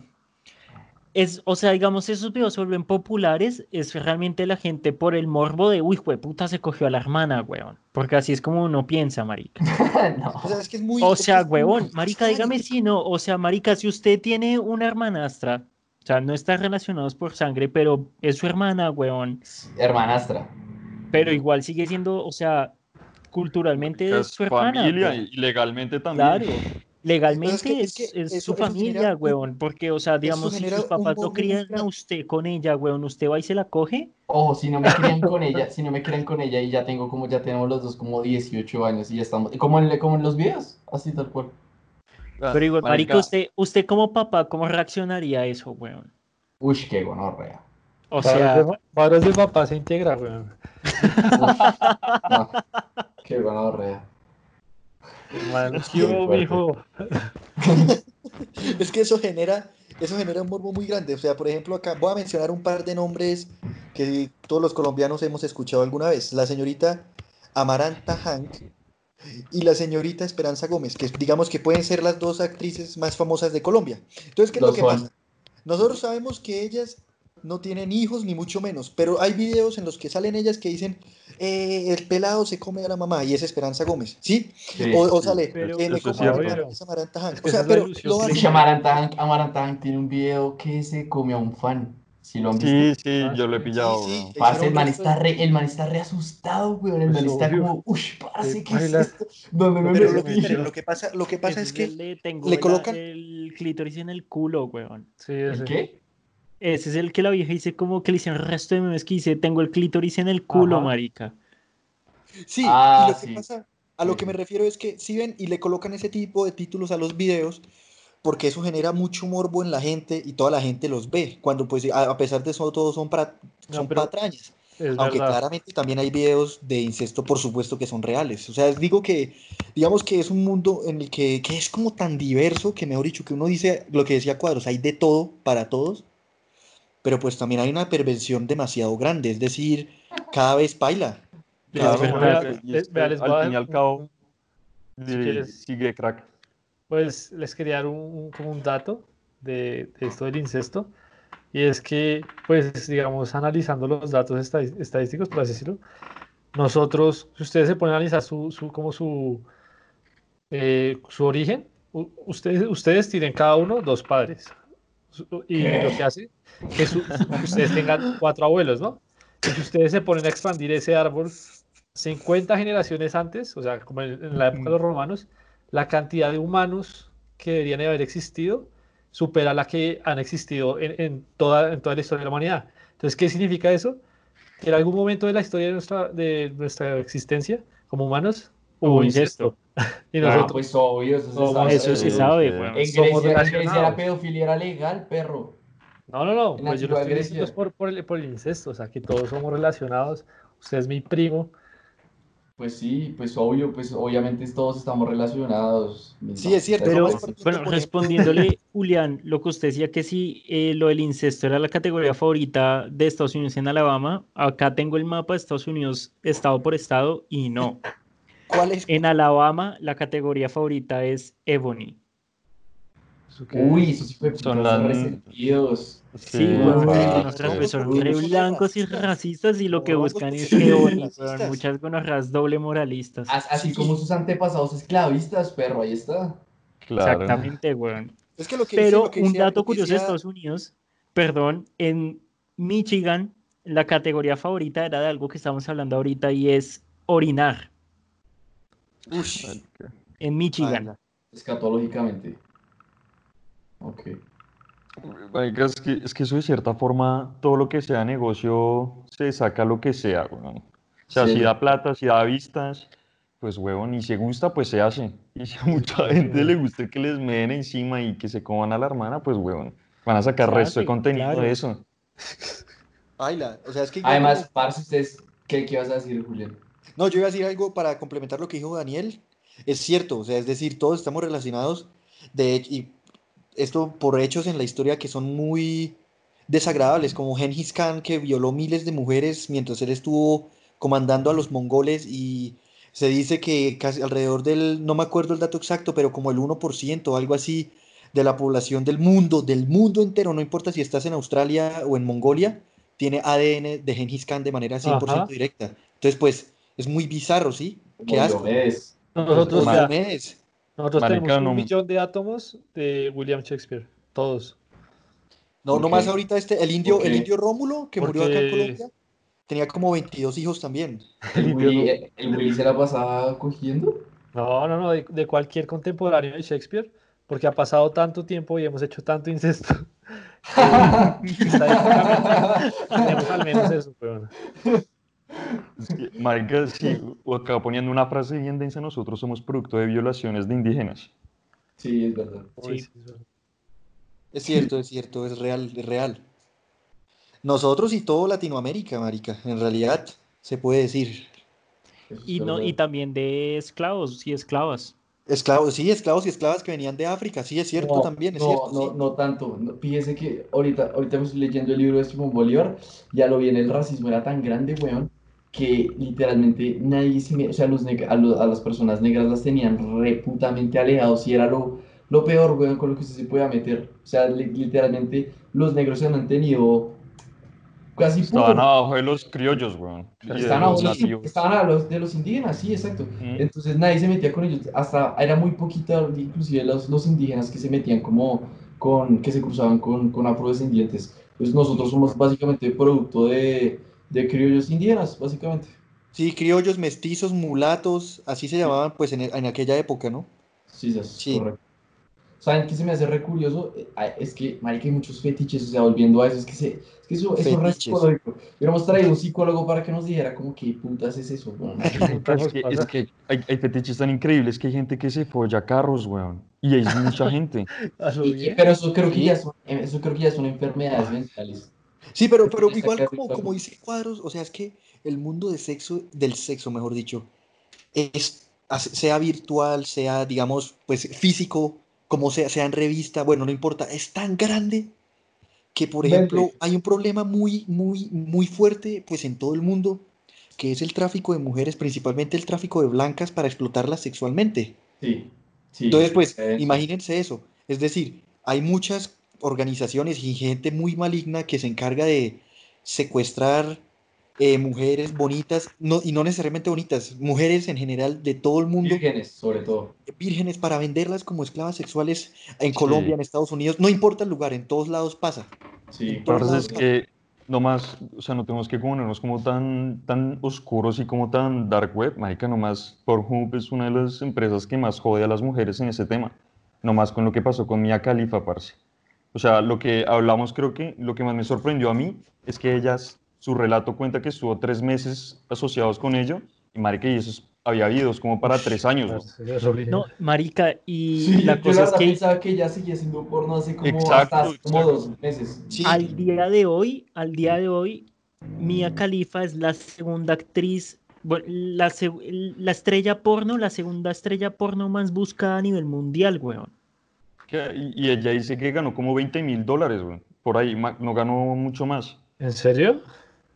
es, o sea, digamos, esos videos se vuelven populares, es realmente la gente por el morbo de, uy, puta, se cogió a la hermana, weón, porque así es como uno piensa, marica. No. O sea, es que es muy. O sea, es muy huevón, marica, extraño. dígame si no, o sea, marica, si usted tiene una hermanastra, o sea, no están relacionados por sangre, pero es su hermana, huevón, Hermanastra. pero igual sigue siendo, o sea, culturalmente es Es su hermana, familia y legalmente también. Claro, legalmente es que- es, es que es eso- su eso genera familia, un- huevón, porque, o sea, digamos, si genera sus papás muy crían a usted con ella, huevón, usted va y se la coge, Ojo, si no me crían con ella, si no me crían con ella y ya tengo como, ya tenemos los dos como 18 años y ya estamos, como en, como en los videos, así tal cual. Ah, pero igual, marica, usted, usted como papá, ¿cómo reaccionaría a eso, huevón? Uy, qué gonorrea. O sea, de, padres de papá se integra, weón. No, qué gonorrea. Es que eso genera, eso genera un morbo muy grande. O sea, por ejemplo, acá voy a mencionar un par de nombres que todos los colombianos hemos escuchado alguna vez. La señorita Amaranta Hank y la señorita Esperanza Gómez, que digamos que pueden ser las dos actrices más famosas de Colombia. Entonces, ¿qué es Lo lo que son. pasa? Nosotros sabemos que ellas no tienen hijos, ni mucho menos, pero hay videos en los que salen ellas que dicen, eh, el pelado se come a la mamá, y es Esperanza Gómez, ¿sí? Sí. O, o sale, Pero- eh, me es como a mamá, es Amaranta Hank. Es que O sea, es pero lo que Amarantan tiene un video que se come a un fan. Si lo han visto. Sí, sí, Ah, yo lo he sí, pillado, sí, sí. Parce, el man está re, el man está re asustado, weón. El Pues man está obvio. como, uy, parce, Sí, ¿qué es esto? ¿Dónde me Pero Pero lo esperen, lo que pasa, lo que pasa es que le la- colocan- el clítoris en el culo, weón. Sí, ¿El ese. qué? Ese es el que la vieja dice como que le hicieron el resto de memes que dice, tengo el clítoris en el culo, Ajá. marica. Sí, Ah, y lo que sí. pasa, a lo Sí, que me refiero es que si ven y le colocan ese tipo de títulos a los videos, porque eso genera mucho morbo en la gente y toda la gente los ve, cuando pues a, a pesar de eso todos son, para, No, son pero patrañas, aunque verdad. claramente también hay videos de incesto, por supuesto que son reales. O sea, digo que, digamos que es un mundo en el que, que es como tan diverso que, mejor dicho, que uno dice lo que decía Cuadros, hay de todo para todos, pero pues también hay una perversión demasiado grande, es decir, cada vez baila. Claro, vea, les voy a al fin y al cabo, si quieres. sigue crack. Pues les quería dar un, un- como un dato de, de esto del incesto. Y es que, pues, digamos, analizando los datos estadísticos, por así decirlo, nosotros, si ustedes se ponen a analizar su, su, como su, eh, su origen, ustedes, ustedes tienen cada uno dos padres. Y ¿Qué? lo que hace que su- ustedes tengan cuatro abuelos, ¿no? Y si ustedes se ponen a expandir ese árbol 50 generaciones antes, o sea, como en, en la época de los romanos, la cantidad de humanos que deberían de haber existido supera la que han existido en, en toda, en toda la historia de la humanidad. Entonces, ¿qué significa eso? Que en algún momento de la historia de nuestra, de nuestra existencia como humanos Hubo hubo incesto. Ah, pues obvio, eso se Somos- sabe. Eso se Sí, sabe, sí. weón. En Grecia, en Grecia la pedofilia era legal, perro. No, no, no, En pues yo lo estoy diciendo por, por el, por el incesto, o sea, que todos somos relacionados. Usted es mi primo, Pues sí, pues obvio, pues obviamente todos estamos relacionados. Sí, es cierto. Pero, bueno, respondiéndole, Julián, lo que usted decía que si eh, lo del incesto era la categoría favorita de Estados Unidos en Alabama, acá tengo el mapa de Estados Unidos estado por estado y no. ¿Cuál es? En Alabama la categoría favorita es Ebony. ¿Eso qué Uy, es? esos de Son las- resentidos. Sí, Sí, nuestras sí. son re son blancos y racistas. y lo que buscan es sí, Ebony, racistas. weón, muchas gonorras doble moralistas. As- Así Sí. como sus antepasados esclavistas, perro, ahí está. Claro. Exactamente, weón. Es que lo que Pero dice- lo que un dato que curioso de Estados Unidos, perdón, en Michigan la categoría favorita era de algo que estamos hablando ahorita y es orinar Ush, en Michigan. Escatológicamente. Ok. Es que, es que eso de cierta forma, todo lo que sea negocio, se saca lo que sea, weón. O sea, Sí. si da plata, si da vistas, pues huevón, y si gusta, pues se hace. Y si a mucha gente le gusta que les meen encima y que se coman a la hermana, pues huevón, van a sacar Se resto de contenido claro. de eso. Baila. O sea, es que Además, como- parce, ustedes, ¿qué, qué vas a decir, Julián? No, yo iba a decir algo para complementar lo que dijo Daniel. Es cierto, o sea, es decir, todos estamos relacionados de hecho, y esto por hechos en la historia que son muy desagradables, como Genghis Khan que violó miles de mujeres mientras él estuvo comandando a los mongoles y se dice que casi alrededor del, no me acuerdo el dato exacto, pero como el 1% o algo así de la población del mundo, del mundo entero, no importa si estás en Australia o en Mongolia, tiene ADN de Genghis Khan de manera 100% Ajá. directa. Entonces, pues, es muy bizarro, ¿sí? Qué. Diomedes. Nosotros, ya- nosotros tenemos un millón de átomos de William Shakespeare. Todos. No, Ok. nomás ahorita este, el indio, el Ok. indio Rómulo, que murió acá en Porque- Colombia, tenía como 22 hijos también. El Willy, el, el Willy se la pasaba cogiendo. No, no, no, de, de cualquier contemporáneo de Shakespeare, porque ha pasado tanto tiempo y hemos hecho tanto incesto. Tenemos al menos eso, weón. Es marica, sí, acá poniendo una frase bien densa, nosotros somos producto de violaciones de indígenas. Sí, es verdad. Sí. es cierto, es cierto, es real, es real. Nosotros y todo Latinoamérica, marica, en realidad se puede decir. Y, no, y también de esclavos y esclavas. Esclavos, sí, esclavos y esclavas que venían de África, sí, es cierto No, también, es no, cierto. no, sí. no tanto. No, fíjese que ahorita, ahorita estoy leyendo el libro de Simón Bolívar, ya lo vi en el racismo, era tan grande, weón, que literalmente nadie se o sea, los a, a las personas negras las tenían reputamente alejados y era lo, lo peor, weón, con lo que usted se pueda meter. O sea, li- literalmente los negros se han mantenido casi Estaban abajo de los criollos, weón. Estaban los a los, de los indígenas, sí, exacto. Mm. Entonces nadie se metía con ellos, hasta era muy poquito, inclusive los, los indígenas que se metían como con, que se cruzaban con, con afrodescendientes. Pues nosotros somos básicamente producto de, de criollos indígenas, básicamente. Sí, criollos, mestizos, mulatos, así se llamaban pues en, en aquella época, ¿no? Sí, es Sí. correcto. ¿Saben qué se me hace re curioso? Eh, Es que, marica, hay muchos fetiches, o sea, volviendo a eso, es que, se, es que eso, eso es psicológico. Hubiéramos traído un psicólogo para que nos dijera como, ¿qué putas es eso? weón? Es que, es que hay, hay fetiches tan increíbles que hay gente que se folla carros, weón. Y hay mucha gente. Y- pero eso creo que ya son, eh, eso creo que ya son enfermedades mentales. Sí, pero, pero igual como, como dice Cuadros, o sea, es que el mundo de sexo, del sexo, mejor dicho, es, sea virtual, sea, digamos, pues físico, como sea, sea en revista, bueno, no importa, es tan grande que, por ejemplo, hay un problema muy, muy, muy fuerte, pues en todo el mundo, que es el tráfico de mujeres, principalmente el tráfico de blancas para explotarlas sexualmente. Sí, sí. Entonces, pues, eh, imagínense eso. Es decir, hay muchas organizaciones y gente muy maligna que se encarga de secuestrar eh, mujeres bonitas, no, y no necesariamente bonitas, mujeres en general de todo el mundo, Vírgenes, sobre todo. vírgenes, para venderlas como esclavas sexuales en Colombia, en Estados Unidos, no importa el lugar, en todos lados pasa. Sí, lados es que nomás, o sea, no tenemos que ponernos como tan, tan oscuros y como tan dark web. Marica, nomás Pornhub es una de las empresas que más jode a las mujeres en ese tema. Nomás con lo que pasó con Mia Khalifa, parce. O sea, lo que hablamos, creo que lo que más me sorprendió a mí es que ellas, su relato cuenta que estuvo tres meses asociados con ello. Y marica, y eso había videos como para tres años. ¿no? Es. No, marica, y Sí, la yo cosa la es que pensaba que ya seguía siendo porno hace como Exacto, hasta como exacto. dos meses. Sí, al día de hoy, al día de hoy, Mia Khalifa es la segunda actriz bueno, la, la estrella porno, la segunda estrella porno más buscada a nivel mundial, weón. Y, ella dice que ganó como 20 mil dólares, güey. Por ahí, no ganó mucho más. ¿En serio?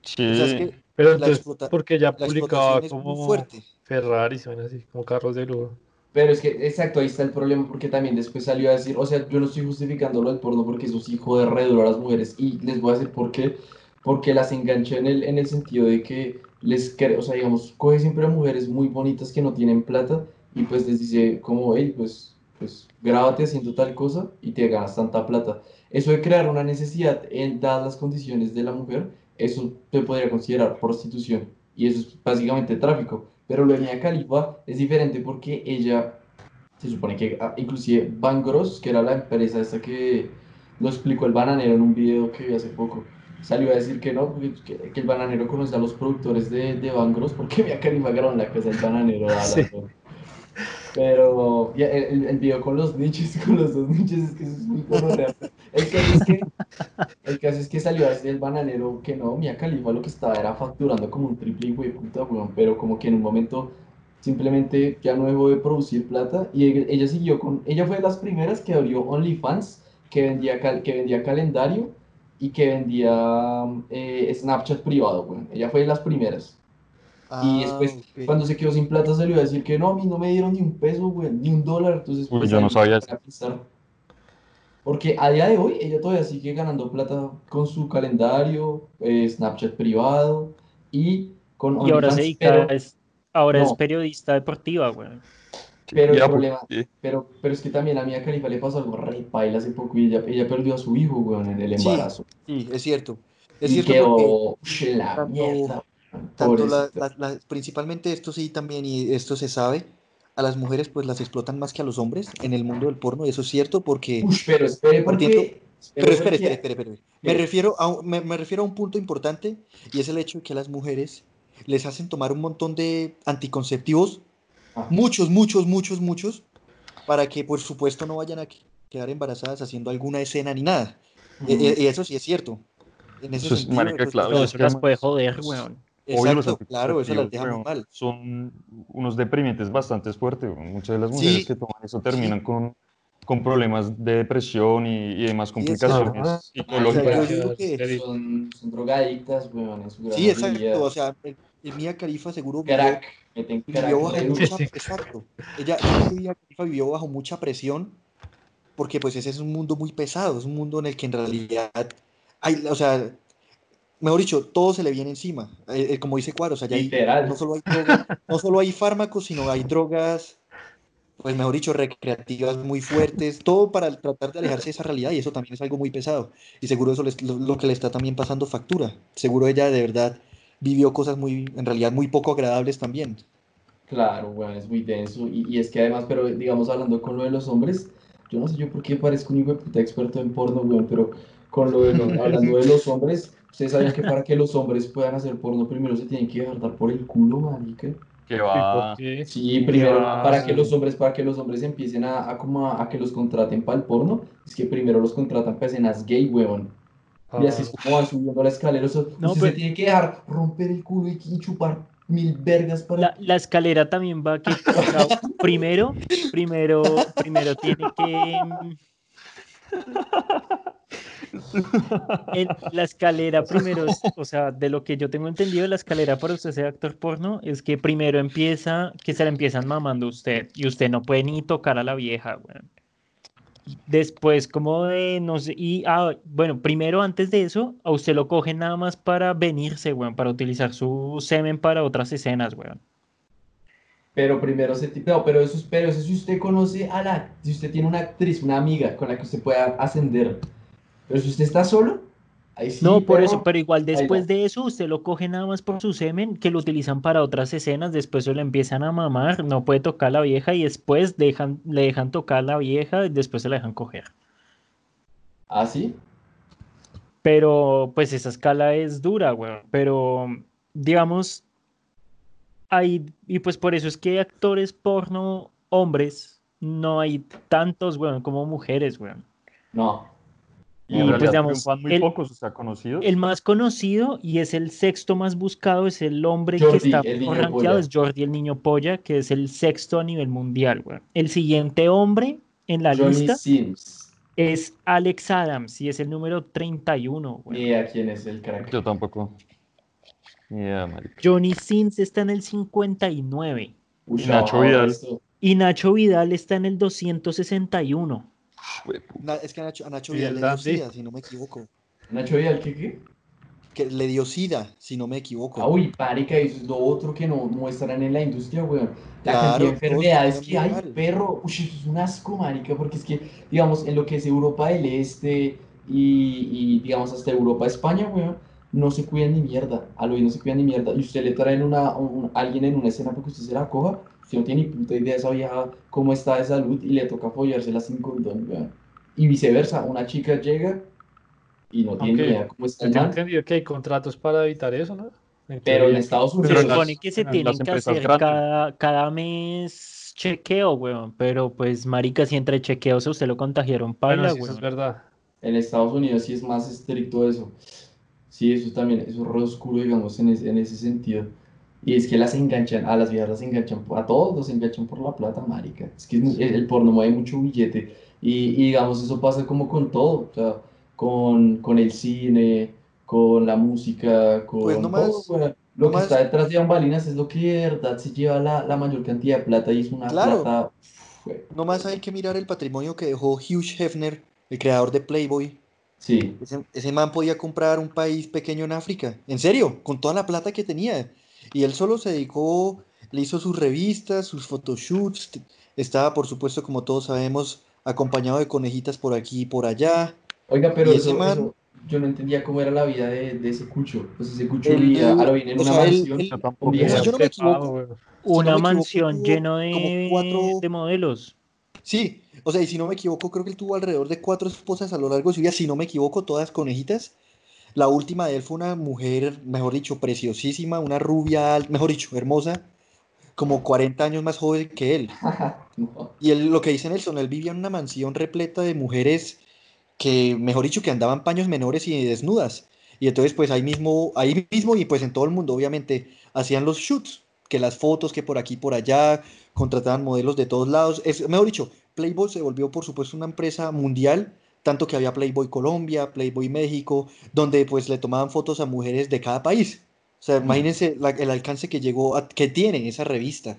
Sí. O sea, es que Pero entonces, porque ya publicaba como. Ferrari, son así, como carros de lujo. Pero es que, exacto, ahí está el problema, porque también después salió a decir, o sea, yo no estoy justificando lo del porno porque eso sí jode re duro a las mujeres, y les voy a decir por qué, porque las engancha en el, en el sentido de que les, cre- o sea, digamos, coge siempre a mujeres muy bonitas que no tienen plata, y pues les dice como, hey, pues, pues, grábate haciendo tal cosa y te ganas tanta plata. Eso de crear una necesidad en dadas las condiciones de la mujer, eso se podría considerar prostitución, y eso es básicamente tráfico. Pero lo de Mia Khalifa es diferente porque ella, se supone que ah, inclusive Van Gross, que era la empresa esta que lo explicó el bananero en un video que vi hace poco, salió a decir que no, porque- que, que el bananero conoce a los productores de, de Van Gross porque Mia Khalifa grabó en la casa del bananero. Dallas, Sí. Pero ya, el, el- video con los nichos, con los dos nichos, es que eso es muy gonorrea. El caso es que, el caso es que salió a decir el bananero que no, Mia Khalifa lo que estaba era facturando como un triple de puta, weón, pero como que en un momento simplemente ya no dejó de producir plata y ella, ella siguió con, ella fue de las primeras que abrió OnlyFans, que vendía, cal- que vendía calendario y que vendía eh, Snapchat privado, weón. Ella fue de las primeras. Y Ah, después, cuando se quedó sin plata, salió a decir que no, a mí no me dieron ni un peso, güey, ni un dólar. Entonces, Uy, pues, yo no sabía. Porque a día de hoy, ella todavía sigue ganando plata con su calendario, eh, Snapchat privado y con Y ahora se dedica, pero, es, ahora es periodista deportiva, weón. pero el pues, problema, sí. pero, pero es que también a Mia Khalifa le pasó algo re paila hace poco y ella, ella perdió a su hijo, güey, en el Sí, embarazo. Sí, es cierto. Es Y cierto quedó, "Ush, la mierda. Tanto la- pobrecita". la- la- principalmente esto sí también, y esto se sabe, a las mujeres pues las explotan más que a los hombres en el mundo del porno, y eso es cierto porque... Ush, pero espere, porque... Pero espere, espere, espere, espere. Me refiero a, un- me, me refiero a un punto importante y es el hecho de que a las mujeres les hacen tomar un montón de anticonceptivos, Ah. muchos, muchos, muchos, muchos, para que por supuesto no vayan a que- quedar embarazadas haciendo alguna escena ni nada. E- e- Y, eso sí es cierto. En ese Eso es, marica, eso es claro, Todo verdad. es eso las puede joder, weón. Obvio, los Exacto, claro, eso las deja muy weón, mal. Son unos deprimente bastante fuertes. Muchas de las mujeres Sí, que toman eso terminan con, con problemas de depresión y, y demás Sí, complicaciones exacto. O sea, psicológicas. yo digo que- Son, son drogadictas, weón, en su gran Sí, exacto. mayoría. O sea, el, el Mia Khalifa seguro vivió- Crack, meten crack vivió bajo mucha, Sí. exacto. Ella, Mia Khalifa vivió bajo mucha presión porque pues ese es un mundo muy pesado, es un mundo en el que en realidad hay, o sea, mejor dicho, todo se le viene encima. Eh, eh, como dice Cuadro, o sea, ya hay- Literal. no solo hay drogas, no solo hay fármacos, sino hay drogas, pues mejor dicho, recreativas muy fuertes, todo para tratar de alejarse de esa realidad y eso también es algo muy pesado. Y seguro eso es lo, lo que le está también pasando factura. Seguro ella de verdad vivió cosas muy, en realidad muy poco agradables también. Claro, weón, es muy denso. Y, y es que además, pero digamos, hablando con lo de los hombres, yo no sé yo por qué parezco un hijo de puta experto en porno, weón, pero con lo de los- hablando de los hombres, ustedes saben que para que los hombres puedan hacer porno, primero se tienen que dejar dar por el culo, marica. Que ¿Y va. Sí, primero, para que los hombres, para que los hombres empiecen a, a como a, a que los contraten para el porno, es que primero los contratan para escenas gay, weón. Y así es como van subiendo la escalera. O sea, No, pero- se tiene que dejar romper el culo y, y chupar mil vergas para... La, la escalera también va que o sea, primero, primero, primero tiene que mm, en la escalera primero, o sea, de lo que yo tengo entendido, la escalera para usted ser actor porno es que primero empieza, que se la empiezan mamando usted y usted no puede ni tocar a la vieja, weón. Después, como de, no sé, y, ah, bueno, primero antes de eso, a usted lo cogen nada más para venirse, weón, para utilizar su semen para otras escenas, weón. Pero primero se no, pero eso es, pero eso si usted conoce a la, si usted tiene una actriz, una amiga con la que usted pueda ascender. Pero si usted está solo, ahí sí, No, por pero- eso, pero igual después de eso, usted lo coge nada más por su semen, que lo utilizan para otras escenas, después se lo empiezan a mamar, no puede tocar a la vieja y después dejan, le dejan tocar a la vieja y después se la dejan coger. ¿Ah, sí? Pero pues esa escala es dura, weón. Pero digamos, hay, y pues por eso es que actores porno hombres no hay tantos, weón, como mujeres, weón. No. Y Y en pues, digamos, triunfan muy el- pocos, o sea, conocidos. El más conocido y es el sexto más buscado es el hombre Jordi, que está rankeado, es Jordi el niño polla, que es el sexto a nivel mundial. El siguiente hombre en la Johnny lista Sims. es Alex Adams y es el número 31, weón. Ni idea quién es el crack. Yo tampoco. Johnny Sins está en el 59 Uy, Nacho no, Vidal. esto- y Nacho Vidal está en el 261. Na- es que a Nacho, a Nacho Y Vidal le dio sida, si no me equivoco. Nacho Vidal, ¿qué qué? Que le dio sida, si no me equivoco. Ah, uy, marica, eso es lo otro que no muestran en la industria, weón. La Claro, cantidad de enfermedades que hay, perro. Uy, eso es un asco, marica, porque es que, digamos, en lo que es Europa del Este y, y, digamos, hasta Europa, España, weón, no se cuidan ni mierda. A lo bien no se cuidan ni mierda. Y usted le traen una, un- alguien en una escena porque usted se la coja, usted no tiene ni puta idea de esa vieja cómo está de salud y le toca follársela sin condón, weón. Y viceversa, una chica llega y no tiene Aunque idea cómo está Yo entendido que hay contratos para evitar eso, ¿no? En pero en. Estados Se Unidos... las- supone que se en tienen que hacer cada, cada mes chequeo, weón. Pero pues, marica, si entre chequeos a usted lo contagiaron, Bueno, paila, sí, eso es weón. verdad. En Estados Unidos sí es más estricto eso. Sí, eso también, eso es re oscuro, digamos, en, es- en ese sentido. Y es que las enganchan, a las viejas las enganchan, a todos los enganchan por la plata, marica. Es que el, el porno mueve mucho billete. Y, y, digamos, eso pasa como con todo, o sea, con, con el cine, con la música, con Pues no más- todo. Lo no que más- está detrás de bambalinas es lo que de verdad se lleva la, la mayor cantidad de plata y es una Claro. plata, Nomás hay que mirar el patrimonio que dejó Hugh Hefner, el creador de Playboy. sí. Ese, ese man podía comprar un país pequeño en África. En serio, con toda la plata que tenía. Y él solo se dedicó, le hizo sus revistas, sus photoshoots. Estaba, por supuesto, como todos sabemos, acompañado de conejitas por aquí y por allá. Oiga, pero Y ese eso, man- eso, yo no entendía cómo era la vida de, de ese cucho. Pues ese cucho vivía a lo bien en una sea, mansión yo no me equivoco, Prepago, weón. si no Una mansión como de, cuatro- de modelos. Sí, o sea, y si no me equivoco, creo que él tuvo alrededor de cuatro esposas a lo largo de su vida, si no me equivoco, todas conejitas. La última de él fue una mujer, mejor dicho, preciosísima, una rubia, mejor dicho, hermosa, como 40 años más joven que él. Y él, lo que dice Nelson, él vivía en una mansión repleta de mujeres que, mejor dicho, que andaban paños menores y desnudas. Y entonces, pues ahí mismo, ahí mismo y pues en todo el mundo, obviamente, hacían los shoots, que las fotos, que por aquí, por allá, contrataban modelos de todos lados. Es, mejor dicho, Playboy se volvió, por supuesto, una empresa mundial, tanto que había Playboy Colombia, Playboy México, donde pues le tomaban fotos a mujeres de cada país. O sea, imagínense la- el alcance que llegó, a- que tiene esa revista.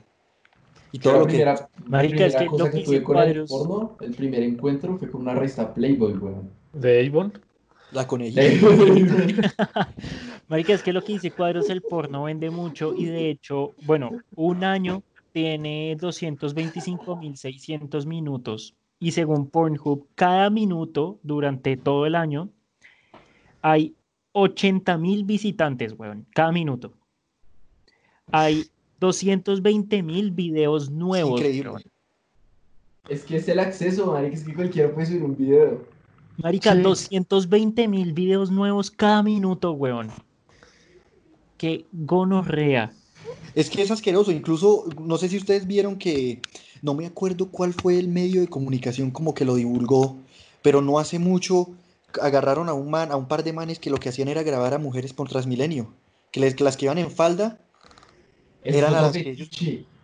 Y todo lo que... primera, Marica, es que cosa lo que que tuve hice con cuadros- el porno, el primer encuentro fue con una revista Playboy, weón. De Avon. La conejita. Marica, es que lo que dice Cuadros, el porno vende mucho y de hecho, bueno, un año tiene 225.600 minutos y según Pornhub, cada minuto durante todo el año hay 80.000 visitantes, weón, cada minuto. Hay 220.000 videos nuevos, Increíble. Es que es el acceso, marica, es que cualquiera puede subir un video. Marica, Sí. 220.000 videos nuevos cada minuto, weón. Qué gonorrea. Es que es asqueroso, incluso no sé si ustedes vieron que, no me acuerdo cuál fue el medio de comunicación como que lo divulgó, pero no hace mucho agarraron a un man, a un par de manes que lo que hacían era grabar a mujeres por Transmilenio, que, les, que las que iban en falda, Eso Eran a las que ellos-.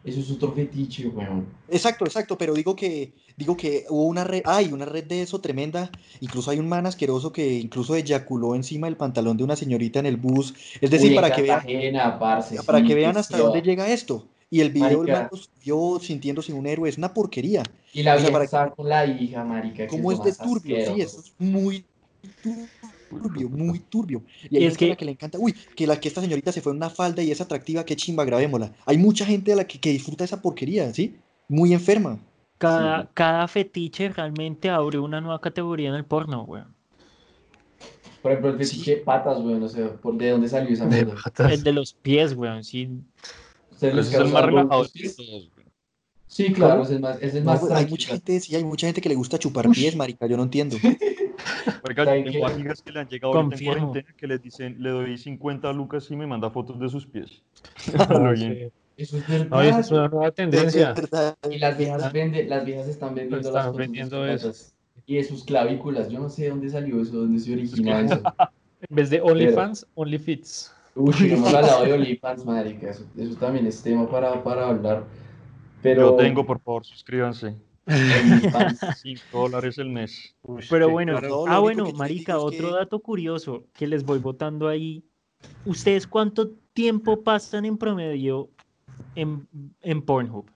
Eso es otro fetiche, weón. exacto, exacto, pero digo que, digo que hubo una red, hay una red de eso tremenda, incluso hay un man asqueroso que incluso eyaculó encima del pantalón de una señorita en el bus, es decir, Uy, para que vean, parce, para sí, que vean hasta dónde llega esto. Y el video el Marica. man lo subió sintiéndose un héroe, es una porquería. Y la O sea, para- con la hija, marica, ¿Cómo es de turbio? Sí, eso es muy turbio, muy turbio. Y hay Es que- que le encanta, uy, que, la, que esta señorita se fue en una falda y es atractiva, qué chimba, grabémosla. Hay mucha gente a la que, que disfruta esa porquería, ¿sí? Muy enferma. Cada, cada fetiche realmente abre una nueva categoría en el porno, weón. Por ejemplo, el Sí. fetiche de patas, weón, o sea, ¿por de dónde salió esa De mierda? patas. El de los pies, weón. Sí, ¿Ustedes Pero ese es el más relajado. Sí, claro, es más, ese es No, más pues, hay mucha gente, sí, hay mucha gente que le gusta chupar pies, marica, yo no entiendo. Marica, tengo amigas que le han llegado ahorita en cuarentena que les dicen, le doy 50 lucas y me manda fotos de sus pies. Ah, Lo sí. Eso es No, y esa verdad. es una nueva tendencia. verdad, Y las viejas verdad. venden, las viejas están vendiendo las Están fotos de vendiendo sus eso. y de sus clavículas. Yo no sé de dónde salió eso, dónde se origina eso. En vez de OnlyFans, OnlyFits. Uy, hablado de OnlyFans, marica. Eso, eso también es tema para, para hablar. Pero Yo tengo, por favor, suscríbanse. OnlyFans, 5 dólares el mes. Pero bueno, ah, bueno, marica, otro que- dato curioso que les voy votando ahí. ¿Ustedes cuánto tiempo pasan en promedio en, en Pornhub?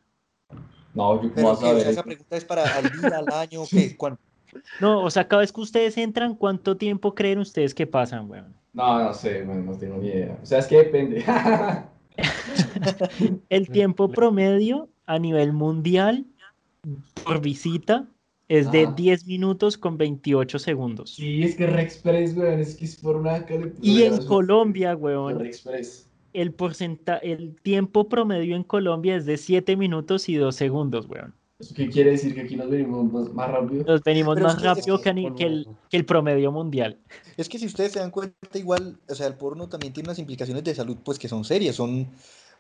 No, yo cómo Pero vas que, a o ver. sea, esa pregunta es para al día, al año, ¿qué? ¿Cuánto? No, o sea, cada vez que ustedes entran, ¿cuánto tiempo creen ustedes que pasan, weón? No, no sé, no, no tengo ni idea. O sea, es que depende. El tiempo promedio a nivel mundial por visita es de Ah. 10 minutos con 28 segundos. Sí, es que Rexpress, weón, es que es por una. Y en Colombia, weón, Rexpress. el porcentaje, el tiempo promedio en Colombia es de 7 minutos y 2 segundos, weón. ¿Eso qué quiere decir? ¿Que aquí nos venimos más, más rápido? Nos venimos Pero es más es rápido que- el, que el promedio mundial. Es que si ustedes se dan cuenta, igual, o sea, el porno también tiene unas implicaciones de salud, pues que son serias. Son,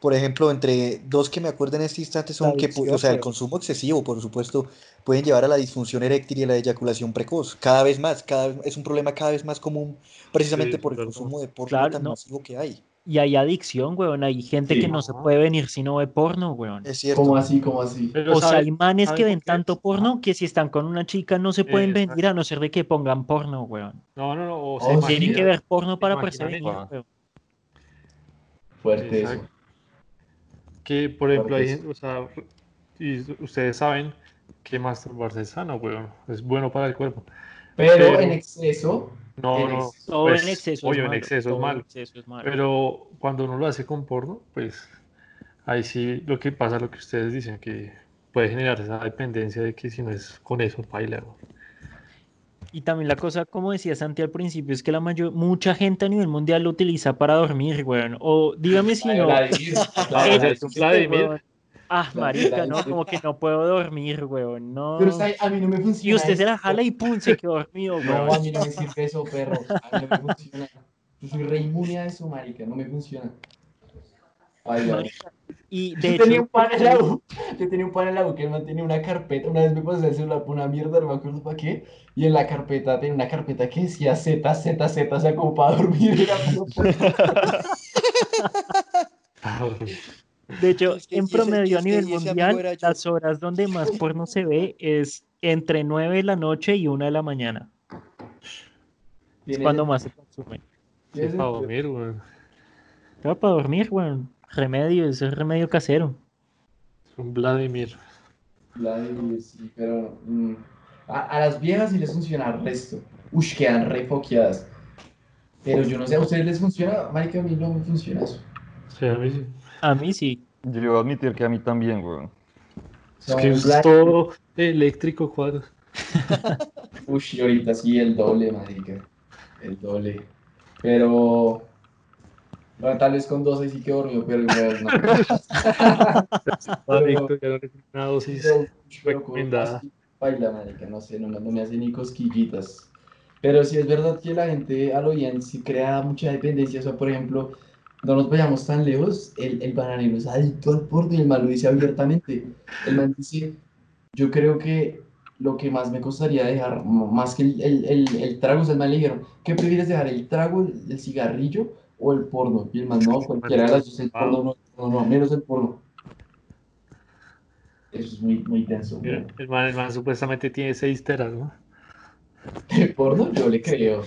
por ejemplo, entre dos que me acuerdo en este instante son que, o sea, el consumo excesivo, por supuesto, pueden llevar a la disfunción eréctil y a la eyaculación precoz. Cada vez más, cada vez- es un problema cada vez más común, precisamente Sí, por el claro. consumo de porno Claro, tan no. masivo que hay. Y hay adicción, weón. Hay gente Sí. que no se puede venir si no ve porno, weón. Es cierto. ¿Cómo así? ¿Cómo así? Pero O sea, ¿sabe- hay manes sabe que ven tanto porno que si están con una chica no se pueden Exacto. venir a no ser de que pongan porno, weón. No, no, no. O Oh, sea. Tienen que ver porno para imagina poderse venir, eso. weón. Fuerte eso. Que, por ejemplo, hay gente, o sea, y ustedes saben que masturbarse es sano, weón. Es bueno para el cuerpo. Pero Pero- en exceso. No, En no. Todo pues, en exceso obvio, es en malo. exceso es todo en malo. exceso es malo. Pero cuando uno lo hace con porno, pues ahí sí lo que pasa, lo que ustedes dicen, que puede generar esa dependencia de que si no es con eso, baila. Y también la cosa, como decía Santi al principio, es que la mayor, mucha gente a nivel mundial lo utiliza para dormir, weón. O dígame si no. Vladimir, Vladimir. Weón. Ah, marica, no, como que no puedo dormir, weón. No. Pero o sea, a mí no me funciona. Y usted se la jala y pum, se quedó dormido, No, a weón. mí no me sirve eso, perro. A mí no me funciona. Yo soy re inmune a eso, marica. No me funciona. Baila. Marica, Y de Yo tenía hecho, un pan en la U, yo tenía un pan en la U que él mantenía una carpeta, una vez me pasé el celular por una mierda, no me acuerdo para qué, y en la carpeta tenía una carpeta que decía Z, Z, Z, o sea, como para dormir, de hecho, Es que- en ese- promedio a es que- nivel mundial, las horas donde más porno se ve es entre 9 de la noche y 1 de la mañana. Es cuando más se consume. Sí, para dormir, weón. Para dormir, weón. Remedio, eso es remedio casero. Es un Vladimir. Vladimir, sí, pero mm, a, a las viejas sí les funciona el resto. Ush, quedan re foqueadas. Pero yo no sé, ¿a ustedes les funciona? Marica, a mí no me funciona eso. Sí, a mí sí. A mí sí. Yo debo admitir que a mí también, weón. Es que es todo eléctrico, cuadros. Ush, y ahorita sí, el doble, marica. El doble. Pero. Bueno, tal vez con dos ahí sí que dormido, pero igual no. Adicto, ya no necesito una dosis. Pero, pero recomendada. baila, marica, no sé, no, me- no me hace ni cosquillitas. Pero sí es verdad que la gente a lo bien sí crea mucha dependencia. O sea, por ejemplo, no nos vayamos tan lejos, el, el bananero es adicto al porno y el man lo dice abiertamente. El man dice, yo creo que lo que más me costaría dejar, más que el, el, el, el trago, o sea, el man le dijeron, ¿qué prefieres dejar, el trago, el, cigarrillo o el porno? Y el man, no, cualquiera de las dos, el porno, no, no, no, menos el porno. Eso es muy, muy güey. el man, el man supuestamente tiene seis teras, ¿no? El porno, yo le creo.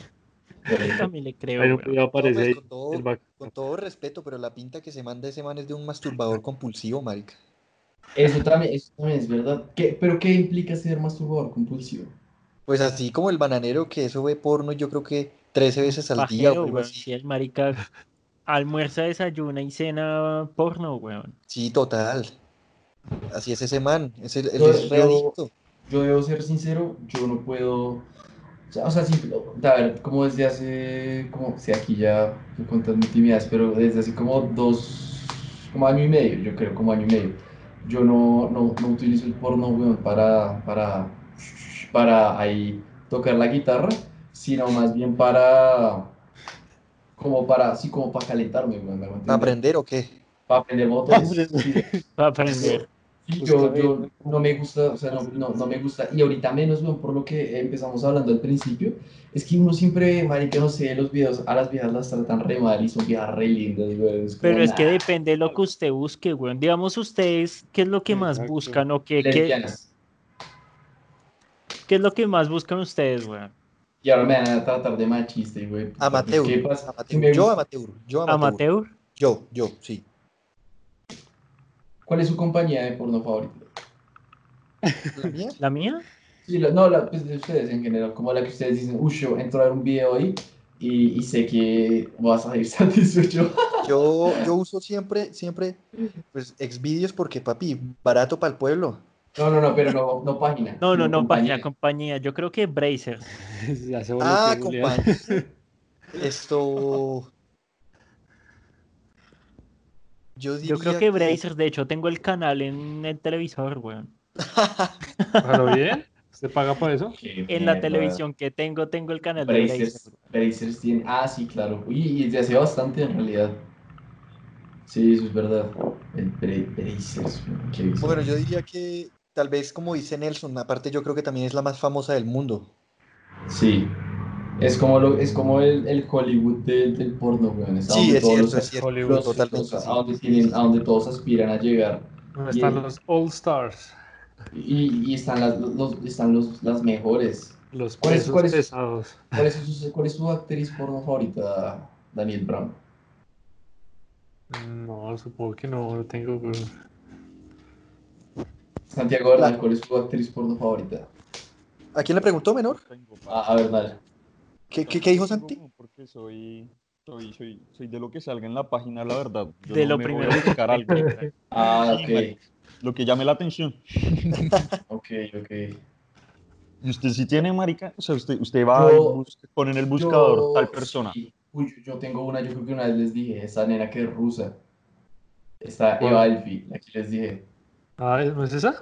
Yo. También le creo, Pero aparece pues, con todo-. Con todo respeto, pero la pinta que se manda ese man es de un masturbador compulsivo, marica. Eso también, eso también es verdad. ¿Qué, ¿Pero qué implica ser masturbador compulsivo? Pues así como el bananero que eso ve porno, yo creo que 13 veces al día o Pajero, algo weón. así. Si el marica almuerza, desayuna y cena porno, weón. Sí, total. Así es ese man. Es el, Yo- es yo-. Yo debo ser sincero, yo no puedo. O sea, o sea, sí, a ver, como desde hace. Como, si aquí ya estoy contando intimidades, pero desde hace como dos. Como año y medio, yo creo, como año y medio. Yo no, no, no utilizo el porno, weón, para, para, para ahí tocar la guitarra, sino más bien para. Como para, sí, como para calentarme, weón, ¿me hago ¿Para aprender o qué? Para aprender motores. sí. Para aprender. Sí, Busca yo, yo güey, no me gusta, o sea, no, no, no me gusta, y ahorita menos, weón, por lo que empezamos hablando al principio, es que uno siempre, marica, no sé, los videos, a las viejas las tratan re mal y son viejas re lindas, es Pero es que depende de lo que usted busque, weón. Digamos ustedes, ¿qué es lo que más buscan o qué, qué, qué es lo que más buscan ustedes, weón? Y ahora me van a tratar de machista, güey, pues, Amateur. ¿qué pasa? amateur. Yo amateur. Yo amateur. ¿Amateur? Yo, yo, sí. ¿Cuál es su compañía de porno favorita? ¿La mía? ¿La mía? Sí, la- no, la, pues de ustedes en general, como la que ustedes dicen, uy, yo entro a ver un video ahí y, y sé que vas a ir satisfecho. Yo, yo uso siempre, siempre, pues, exvideos porque, papi, barato para el pueblo. No, no, no, pero no, no página. No, no, no, compañía. página, compañía. Yo creo que Bracer. Ah, compañía. Esto. Yo Yo creo que Bracer, de hecho, tengo el canal en el televisor, weón. ¿Pero bien? ¿Usted paga por eso? Qué En la televisión que tengo, tengo el canal de Brazers, Bracer. Brazers tiene. Ah, sí, claro. Uy, y desde hace bastante en realidad. Sí, eso es verdad. El Bra- Brazers. Bueno, yo diría que tal vez, como dice Nelson, aparte yo creo que también es la más famosa del mundo. Sí. Es como, lo, es como el, el Hollywood del, del porno, weón. Es a Sí, donde es todos cierto, los- es cierto. los- totalmente. a, donde tienen, a donde todos aspiran a llegar. ¿Dónde están los All Stars? Y, y están, las, los, están los, las mejores. Los ¿Cuál es- pesos cuál es? pesados. ¿Cuál es, su, ¿Cuál es su actriz porno favorita, Daniel Brown? No, supongo que no lo tengo, pero... Santiago Bernal, ¿cuál es su actriz porno favorita? ¿A quién le preguntó, menor? Ah, a Bernal. ¿Qué, qué, qué dijo Santi? Porque soy, soy, soy, soy de lo que salga en la página, la verdad. Yo De no lo me voy primero. a buscar algo. Ah, Sí, ok. Lo que llame la atención. Ok, ok. Y usted si tiene, marica, o sea, usted, usted va Yo- y pone en el buscador Yo- tal persona. sí. Uy, yo tengo una, yo creo que una vez les dije, esa nena que es rusa. Está. Eva Elfi, la que les dije. Ah, ¿no es esa?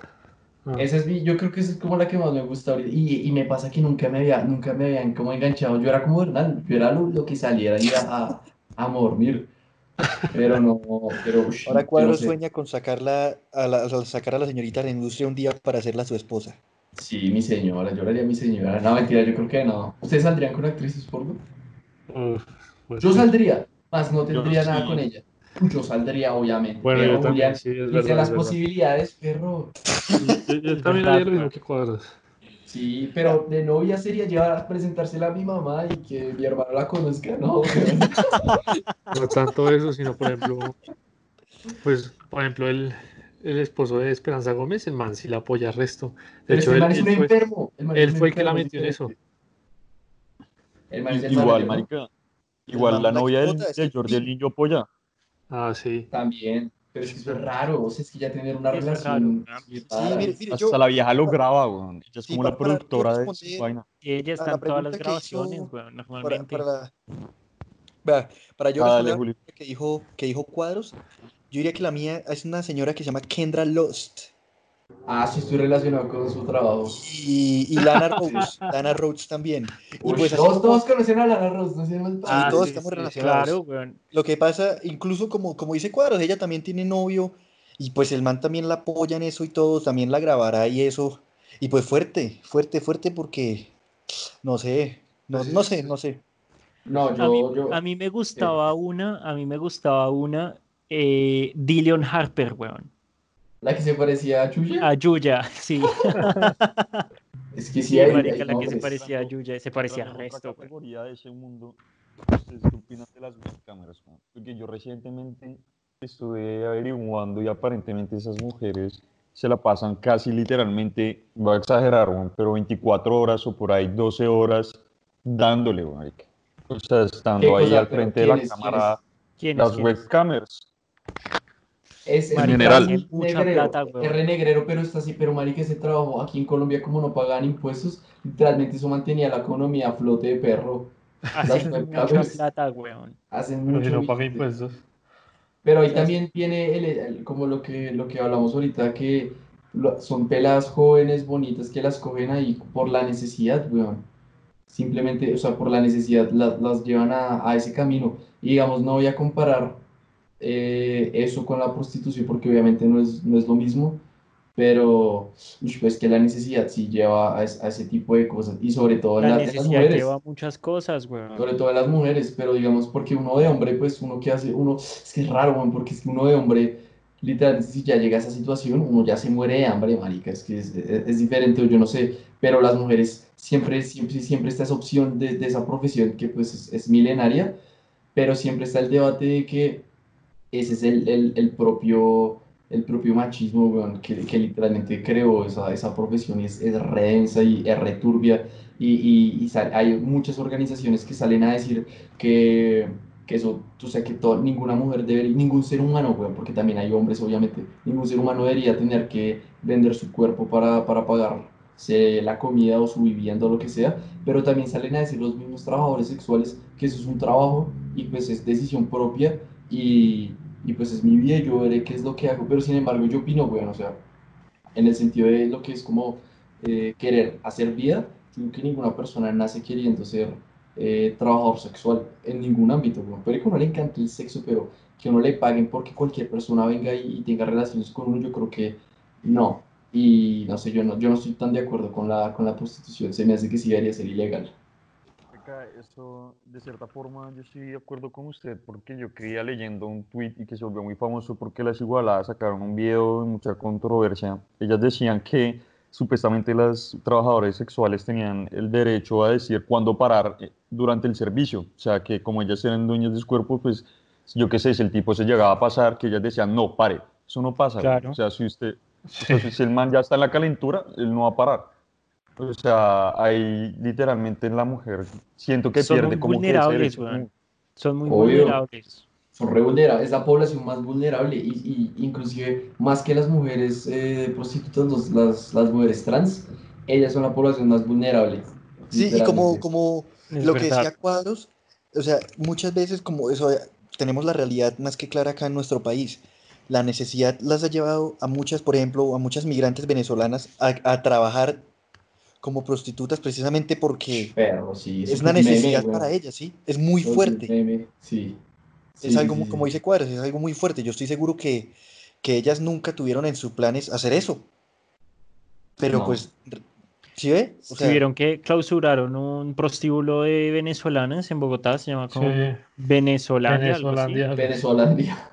Ah. Esa es mi, yo creo que esa es como la que más me gusta ahorita. Y, y me pasa que nunca me había, nunca me habían como enganchado. Yo era como Hernán, yo era lo, lo que saliera y a, a dormir. Pero no, pero ush, Ahora no Cuadro sé. sueña con sacarla a la, a sacar a la señorita de la industria un día para hacerla su esposa. Sí, mi señora, yo le haría a mi señora. No, mentira, yo creo que no. ¿Ustedes saldrían con actrices porno? Pues Yo sí. saldría, más no tendría Yo nada sí. con ella. Yo saldría, obviamente. Bueno, pero yo también, Julián, sí, es dice verdad, las es posibilidades, perro. Yo, también haría lo mismo que cuadros. Sí, pero de novia sería llevar a presentársela a mi mamá y que mi hermano la conozca, ¿no? No tanto eso, sino por ejemplo, pues, por ejemplo, el, el esposo de Esperanza Gómez, el man sí la apoya resto. De Pero hecho, él, man es un enfermo. él fue el que la metió en eso. El man es el Igual, marica. Igual la novia de el Jordi el. Niño Polla. Ah, sí. También. Pero es que eso es raro. O sea, es que ya tener una es relación. raro. Sí, mire, mire, Hasta yo, la vieja lo graba, weón. Ella es Sí, como para- la para yo productora de su vaina. Y ella está la en todas las grabaciones, hizo weón, para, normalmente. para, la- Vea, para yo Ah, dale, que dijo, que dijo Cuadros, yo diría que la mía es una señora que se llama Kendra Lost. Ah, sí, estoy relacionado con su trabajo. Y, y Lana Rhodes, Lana Rhodes también. Y Uy, pues todos, como- todos conocen a Lana Rose, no sé más Ah, todos sí, estamos sí, relacionados. Claro, weón. Lo que pasa, incluso como, como dice Cuadros, ella también tiene novio y pues el man también la apoya en eso y todo, también la grabará y eso. Y pues fuerte, fuerte, fuerte porque, no sé, no, no sé, no sé. No, A yo, mí, yo. a mí me gustaba una, a mí me gustaba una, eh, Dillion Harper, weón. La que se parecía a Chuya. A Yuya, sí. Es que sí, Sí, hay, marica, hay la que se parecía a Yuya, se parecía a resto, categoría de ese mundo, ¿ustedes qué opinan de las webcámaras? weón? Porque yo recientemente estuve averiguando y aparentemente esas mujeres se la pasan casi literalmente, voy a exagerar, pero 24 horas o por ahí 12 horas dándole, marica. O sea, ¿Qué estando ahí cosa? al frente de la cámara, ¿Quién es? las quién es? webcamers. Es, es general. mucha negrero, plata, weón. es re negrero, pero está así, pero marica, ese trabajo aquí en Colombia como no pagan impuestos, literalmente eso mantenía la economía a flote de perro. Hacen Las mucha plata, weón. Hacen mucho no paga impuestos. Pero ahí también viene el, el- como lo que, lo que hablamos ahorita, que lo- son peladas jóvenes, bonitas, que las cogen ahí por la necesidad, weón. Simplemente, o sea, por la necesidad la- las llevan a, a ese camino. Y digamos, no voy a comparar eh, eso con la prostitución porque obviamente no es, no es lo mismo, pero pues que la necesidad sí lleva a, es- a ese tipo de cosas y sobre todo La la- en las necesidad mujeres. lleva muchas cosas, weón. Sobre todo las mujeres, pero digamos, porque uno de hombre, pues uno que hace, uno, es que es raro, man, porque es que uno de hombre, literalmente, si ya llega a esa situación, uno ya se muere de hambre, marica, es que es, es- es diferente, yo no sé, pero las mujeres siempre, siempre, siempre está esa opción de, de esa profesión que pues es, es milenaria, pero siempre está el debate de que ese es el, el, el propio, el propio machismo, que, que literalmente creó esa, esa profesión y es, es re densa y es re turbia. Y, y, y hay muchas organizaciones que salen a decir que, que eso, o sea, que to- ninguna mujer debería, ningún ser humano, weón, porque también hay hombres, obviamente, ningún ser humano debería tener que vender su cuerpo para, para pagarse la comida o su vivienda o lo que sea, pero también salen a decir los mismos trabajadores sexuales que eso es un trabajo y pues es decisión propia y, y pues es mi vida y yo veré qué es lo que hago, pero sin embargo yo opino, weón, o sea, en el sentido de lo que es como eh, querer hacer vida, yo creo que ninguna persona nace queriendo ser eh, trabajador sexual en ningún ámbito, weón. Puede que uno le encante el sexo, pero que uno le paguen porque cualquier persona venga y, y tenga relaciones con uno, yo creo que no. Y no sé, yo no, yo no estoy tan de acuerdo con la, con la prostitución, se me hace que sí debería ser ilegal. Eso, de cierta forma, yo estoy de acuerdo con usted porque yo creía leyendo un tweet y que se volvió muy famoso porque las igualadas sacaron un video de mucha controversia. Ellas decían que supuestamente las trabajadoras sexuales tenían el derecho a decir cuándo parar eh, durante el servicio. O sea, que como ellas eran dueñas de su cuerpo, pues yo qué sé, si el tipo se llegaba a pasar, que ellas decían, no, pare. Eso no pasa. Claro. O sea, si usted, Sí. si el man ya está en la calentura, él no va a parar. O sea, ahí literalmente la mujer siento que Son pierde muy como que ese vulnerables, derecho. weón. Son muy Obvio. vulnerables. Son re vulnerables, es la población más vulnerable y, y inclusive más que las mujeres eh, prostitutas, los- las, las mujeres trans, ellas son la población más vulnerable. Sí, y como, como Es lo que decía Cuadros, o sea, muchas veces como eso, tenemos la realidad más que clara acá en nuestro país. La necesidad las ha llevado a muchas, por ejemplo, a muchas migrantes venezolanas a, a trabajar como prostitutas precisamente porque sí, es una meme, necesidad para ellas, ¿sí? Es muy es fuerte. meme, sí. Es Sí, algo, sí, mu- sí, como dice Cuadros, es algo muy fuerte. Yo estoy seguro que, que ellas nunca tuvieron en sus planes hacer eso. Pero No. pues, ¿sí ve? O Si sea, vieron que clausuraron un prostíbulo de venezolanas en Bogotá, se llama como Sí. Venezolandia. Venezolandia. algo así. Venezolandia.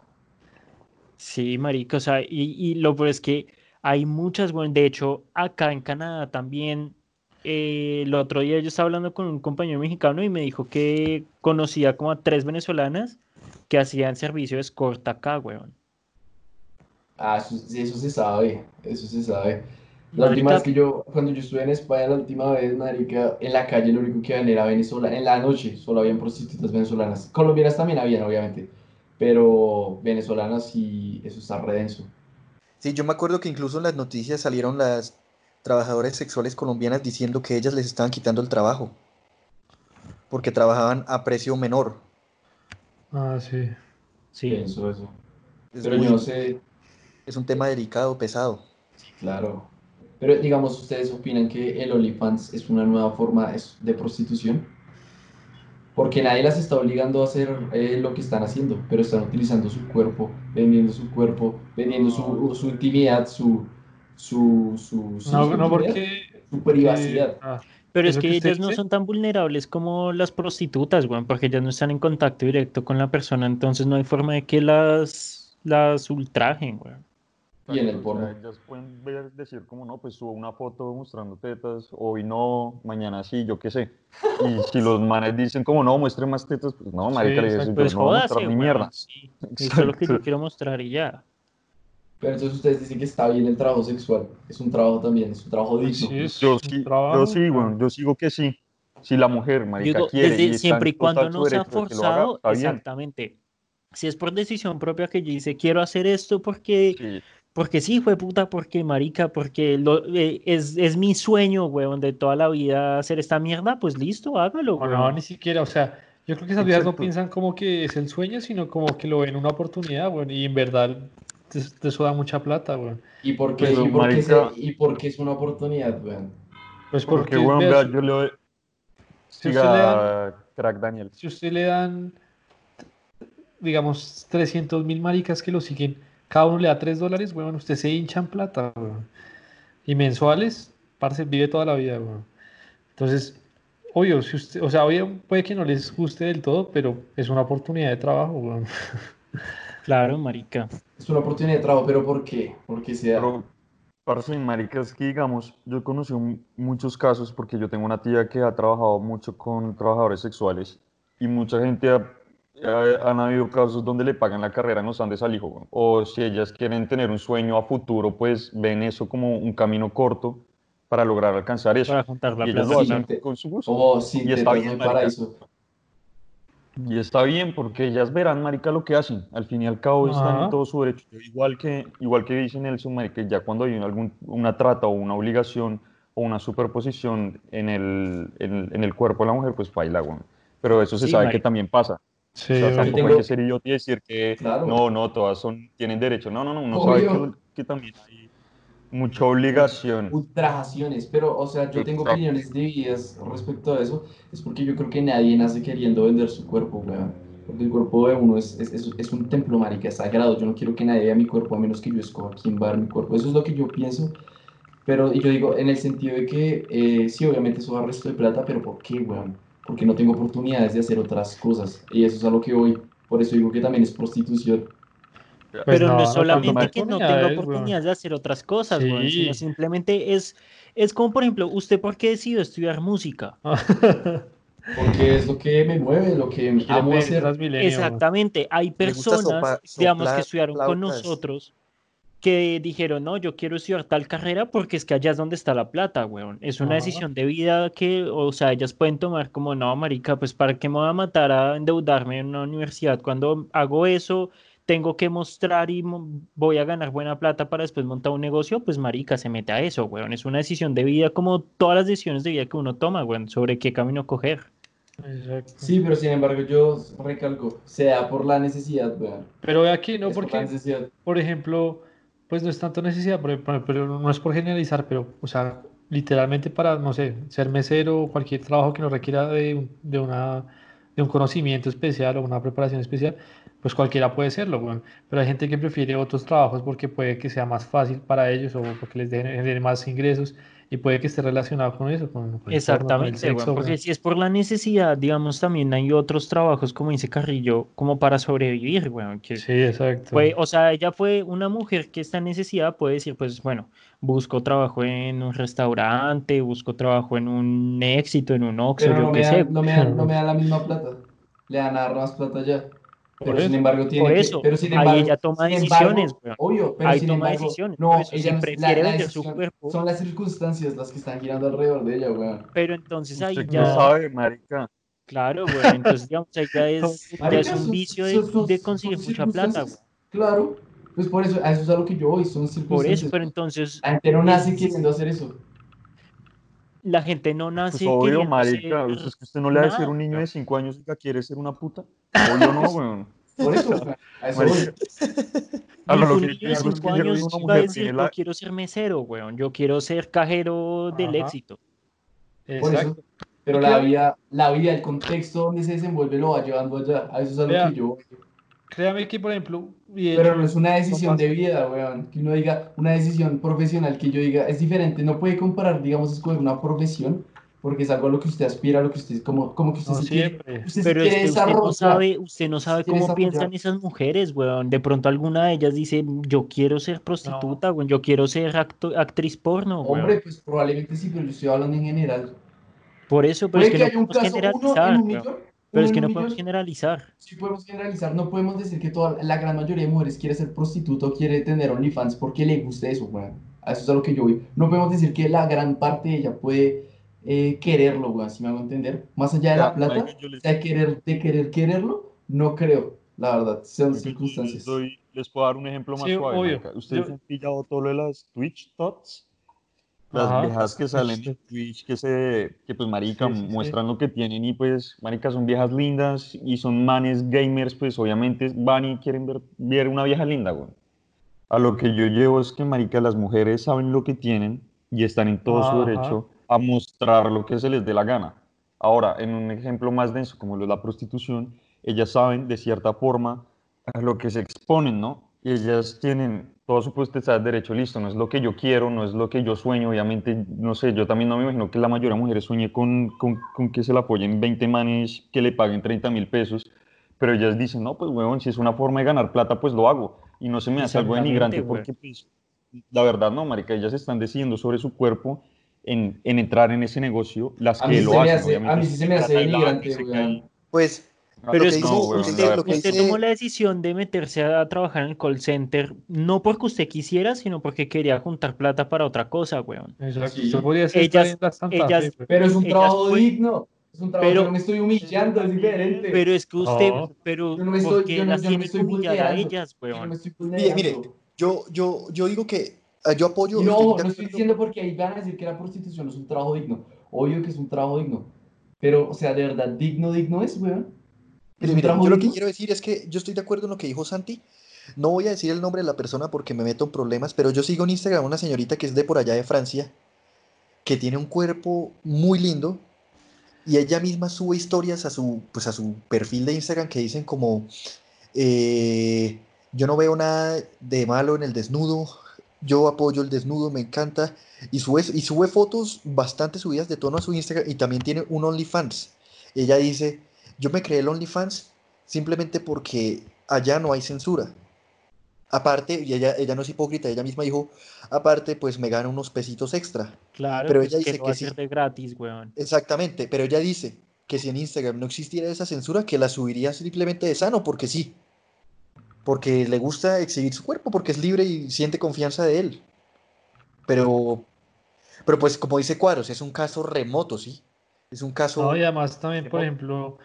Sí, marica, o sea, y, y lo peor es que hay muchas, bueno, de hecho, acá en Canadá también, eh, el otro día yo estaba hablando con un compañero mexicano y me dijo que conocía como a tres venezolanas que hacían servicio de escorta acá, weón. Ah, eso, sí, eso se sabe, eso se sabe. La última vez que yo, cuando yo estuve en España, la última vez, marica, en la calle lo único que habían era venezolana, en la noche solo habían prostitutas venezolanas. Colombianas también habían, obviamente, pero venezolanas y eso está redenso. Sí, yo me acuerdo que incluso en las noticias salieron las trabajadoras sexuales colombianas diciendo que ellas les estaban quitando el trabajo porque trabajaban a precio menor. Ah, sí. sí, Pienso eso. Es, Pero muy- yo no sé, es un tema delicado, pesado. claro. Pero digamos, ¿ustedes opinan que el OnlyFans es una nueva forma es- de prostitución? Porque nadie las está obligando a hacer eh, lo que están haciendo, pero están utilizando su cuerpo, vendiendo su cuerpo, vendiendo su, su intimidad, su, su, su, sí, No, su no, intimidad, porque. su privacidad. ah, pero es que que ellas no dice- son tan vulnerables como las prostitutas, weón, porque ellas no están en contacto directo con la persona, entonces no hay forma de que las, las ultrajen, weón. Y en el Exacto, o sea, porno. ellas pueden ver- decir como no, pues subo una foto mostrando tetas, hoy no, mañana sí, yo qué sé. Y si los manes dicen como no, muestre más tetas, pues no, marica, le digo, exacto. yo Pues no jódase, mostrar ni weón, mierda. sí, Eso es lo que yo quiero mostrar y ya. Pero entonces ustedes dicen que está bien el trabajo sexual, es un trabajo también, es un trabajo digno. sí, es Yo un sí, trabajo, yo sí, bueno, yo sigo que sí. Si la mujer, marica, Digo, quiere desde y siempre y cuando no lo haga, forzado, bien. exactamente. Si es por decisión propia que yo dice, quiero hacer esto porque, Sí, porque sí, fue puta, porque marica, porque lo, eh, es, es mi sueño, weón, de toda la vida hacer esta mierda, pues listo, hágalo, O no, weón. ni siquiera, o sea, yo creo que esas viejas no piensan como que es el sueño, sino como que lo ven una oportunidad, bueno, y en verdad te- te eso da mucha plata, weón. ¿Y por qué, Pero, y por qué se- y por qué es una oportunidad, weón? Pues porque, porque, weón, vea, yo le doy... si usted le dan, Siga, crack Daniel. si usted le dan, digamos, 300 mil maricas que lo siguen cada uno le da 3 dólares, weón, usted se hincha en plata, weón. Y mensuales, parce, vive toda la vida, weón. Entonces, obvio, si usted, o sea, obvio, puede que no les guste del todo, pero es una oportunidad de trabajo, weón. Claro, marica. Es una oportunidad de trabajo, pero ¿por qué? Porque sea. Pero, parce, marica, es que digamos, yo he conocido mu- muchos casos porque yo tengo una tía que ha trabajado mucho con trabajadores sexuales y mucha gente ha, ha- han habido casos donde le pagan la carrera en los Andes al hijo. O si ellas quieren tener un sueño a futuro, pues ven eso como un camino corto para lograr alcanzar eso. Para juntar la Y ellas lo sí, hacen con su gusto. Como sin Y está bien, marica. paraíso. Y está bien, porque ellas verán, marica, lo que hacen. Al fin y al cabo están Ajá. en todo su derecho. Igual que, igual que dice Nelson, marica, ya cuando hay algún, una trata o una obligación o una superposición en el, en, en el cuerpo de la mujer, pues baila, weón. Pero eso se Sí, sabe marica. que también pasa. Sí, O sea, tampoco tengo- hay que ser idiota y decir que Claro. no, no, todas son, tienen derecho. No, no, no, uno sabe Obvio. que, que también hay mucha obligación. ultrajaciones, pero, o sea, yo tengo opiniones divididas respecto a eso, es porque yo creo que nadie nace queriendo vender su cuerpo, weón. Porque el cuerpo de uno es, es, es- es un templo, marica, es sagrado. Yo no quiero que nadie vea mi cuerpo a menos que yo escoja quién va a ver mi cuerpo. Eso es lo que yo pienso. Pero, y yo digo, en el sentido de que, eh, sí, obviamente eso da resto de plata, pero ¿por qué, weón? Porque no tengo oportunidades de hacer otras cosas. Y eso es a lo que voy. Por eso digo que también es prostitución. Pues Pero no, no, es no solamente que no tenga oportunidades, oportunidades de hacer otras cosas, Sí. sino simplemente es, es como, por ejemplo, ¿usted por qué decidió estudiar música? Porque es lo que me mueve, lo que Quiere amo hacer. Exactamente, hay personas, sopa- digamos, que soplar estudiaron con nosotros que dijeron, no, yo quiero estudiar tal carrera porque es que allá es donde está la plata, weón. Es una Ajá. decisión de vida que, o sea, ellas pueden tomar como, no, marica, pues ¿para qué me voy a matar a endeudarme en una universidad? Cuando hago eso, tengo que mostrar y voy a ganar buena plata para después montar un negocio, pues marica, se mete a eso, weón. Es una decisión de vida como todas las decisiones de vida que uno toma, weón, sobre qué camino coger. Exacto. Sí, pero sin embargo yo recalco, sea por la necesidad, weón. Pero aquí, no, Es por la porque, necesidad. por ejemplo, pues no es tanto necesidad, pero, pero- pero no es por generalizar, pero, o sea, literalmente para, no sé, ser mesero o cualquier trabajo que no requiera de, de una, de un conocimiento especial o una preparación especial, pues cualquiera puede serlo, weón. Pero hay gente que prefiere otros trabajos porque puede que sea más fácil para ellos o porque les den- genere más ingresos y puede que esté relacionado con eso, con, con Exactamente, sexo, porque weón. si es por la necesidad, digamos, también hay otros trabajos, como dice Carrillo, como para sobrevivir, weón, que Sí, exacto. fue, o sea, ella fue una mujer que está en necesidad, puede decir, pues, bueno, busco trabajo en un restaurante, busco trabajo en un éxito, en un Oxxo, Pero yo no qué me, sé, dan, no, me dan, no me dan la misma plata. Le dan a dar más plata ya. Por Pero sin eso. embargo tiene Por que- eso, pero sin ahí embargo, ella toma embargo, decisiones, weón. Obvio, pero ahí sin toma embargo, decisiones, no, por eso, si ella no es- prefiere la- la vender su cuerpo. Son las circunstancias las que están girando alrededor de ella, weón. pero entonces ahí ¿Usted qué ya, sabe, marica? claro, weón, entonces digamos, ahí ya es, ya Marica, es un son- vicio de, son- de son conseguir mucha plata, weón. Claro, pues por eso, a eso es a lo que yo voy, son Por circunstancias. eso, pero entonces no nace es- queriendo hacer eso. La gente no Pues nace obvio, queriendo marica. ser Es que usted no le va a decir a un niño de 5 años que quiere ser una puta. Obvio no, weón. Por eso, a eso a lo que niño yo de digo es que años va a decir, tiene yo la... quiero ser mesero, weón. Yo quiero ser cajero del Ajá. éxito. Por Exacto. eso. Pero la vida, la vida, el contexto donde se desenvuelve lo va llevando allá. A eso es a lo Vea, que yo. Créame que, por ejemplo, de Pero no es una decisión de vida, weón. Que uno diga, una decisión profesional que yo diga, es diferente. No puede comparar, digamos, escoger una profesión, porque es algo a lo que usted aspira, a lo que usted, como, como que usted No se quiere, siempre. usted se Pero es quiere que usted no sabe, usted no sabe quiere cómo piensan esas mujeres, weón. De pronto alguna de ellas dice, yo quiero ser prostituta, weón. Yo quiero ser acto- actriz porno, weón. Hombre, pues probablemente sí, pero yo estoy hablando en general. Por eso, pero Puede es que que no haya un caso, uno en un millón. Pero es que no podemos generalizar. Sí podemos generalizar, no podemos decir que toda la gran mayoría de mujeres quiere ser prostituta o quiere tener OnlyFans porque le gusta eso, weón. A eso es a lo que yo voy. No podemos decir que la gran parte de ella puede eh, quererlo, weón, si me hago entender. Más allá de Ya, la plata, les- de querer, de querer quererlo, no creo, la verdad. Yo Les, circunstancias. doy- les puedo dar un ejemplo más Sí, suave. obvio. ¿Ustedes Yo- han pillado todo lo de las Twitch Tots? Las Ajá, viejas que salen en Twitch, que se, que pues marica, Sí, sí, sí. muestran lo que tienen y pues, marica, son viejas lindas y son manes gamers, pues obviamente van y quieren ver, ver una vieja linda, güey. A lo que yo llevo es que, marica, las mujeres saben lo que tienen y están en todo su Ajá. derecho a mostrar lo que se les dé la gana. Ahora, en un ejemplo más denso como lo de la prostitución, ellas saben de cierta forma a lo que se exponen, ¿no? Y ellas tienen todo su potestad de derecho listo, no es lo que yo quiero, no es lo que yo sueño, obviamente, no sé, yo también no me imagino que la mayoría de mujeres sueñe con, con, con que se la apoyen 20 manes que le paguen 30 mil pesos, pero ellas dicen, no, pues huevón, si es una forma de ganar plata, pues lo hago, y no se me hace algo denigrante, porque pues, la verdad no, marica, ellas están decidiendo sobre su cuerpo en, en entrar en ese negocio, las A que lo hacen, hace, obviamente, a mí sí se me hace denigrante, weón. caen. Pues, Pero es que no, usted, la lo que usted dice- tomó la decisión de meterse a trabajar en el call center no porque usted quisiera, sino porque quería juntar plata para otra cosa, weón. Exacto. Sí. Ser Ellas- ellas- Fe, pero- es un trabajo fue- digno. Es un trabajo, Pero- yo no me estoy humillando, es diferente. Pero es que usted, No. pero yo no me ¿por estoy, yo no, las yo me estoy a ellas, Yo no me weón? estoy Mire, mire, yo, yo, yo digo que ah, yo apoyo. No, no estoy diciendo porque ahí van a decir que la prostitución es un trabajo digno. Obvio que es un trabajo digno. Pero, o sea, de verdad, digno, digno es, weón. ¿Es Mire, un mire, trabajo yo lo que quiero decir es que yo estoy de acuerdo en lo que dijo Santi. No voy a decir el nombre de la persona porque me meto en problemas, pero yo sigo en Instagram una señorita que es de por allá de Francia, que tiene un cuerpo muy lindo y ella misma sube historias a su, pues a su perfil de Instagram que dicen como, eh, yo no veo nada de malo en el desnudo, yo apoyo el desnudo, me encanta, y sube, y sube fotos bastante subidas de tono a su Instagram y también tiene un OnlyFans. Ella dice, yo me creé el OnlyFans simplemente porque allá no hay censura. Aparte, y ella, ella no es hipócrita, ella misma dijo, aparte, pues me gano unos pesitos extra. Claro, Pero pues, ella que dice que sí. hacer de gratis, weón. Exactamente, pero ella dice que si en Instagram no existiera esa censura, que la subiría simplemente de sano, porque sí. Porque le gusta exhibir su cuerpo, porque es libre y siente confianza de él. Pero, pero pues como dice Cuadros, es un caso remoto, ¿sí? Es un caso... No, y además también, por ejemplo,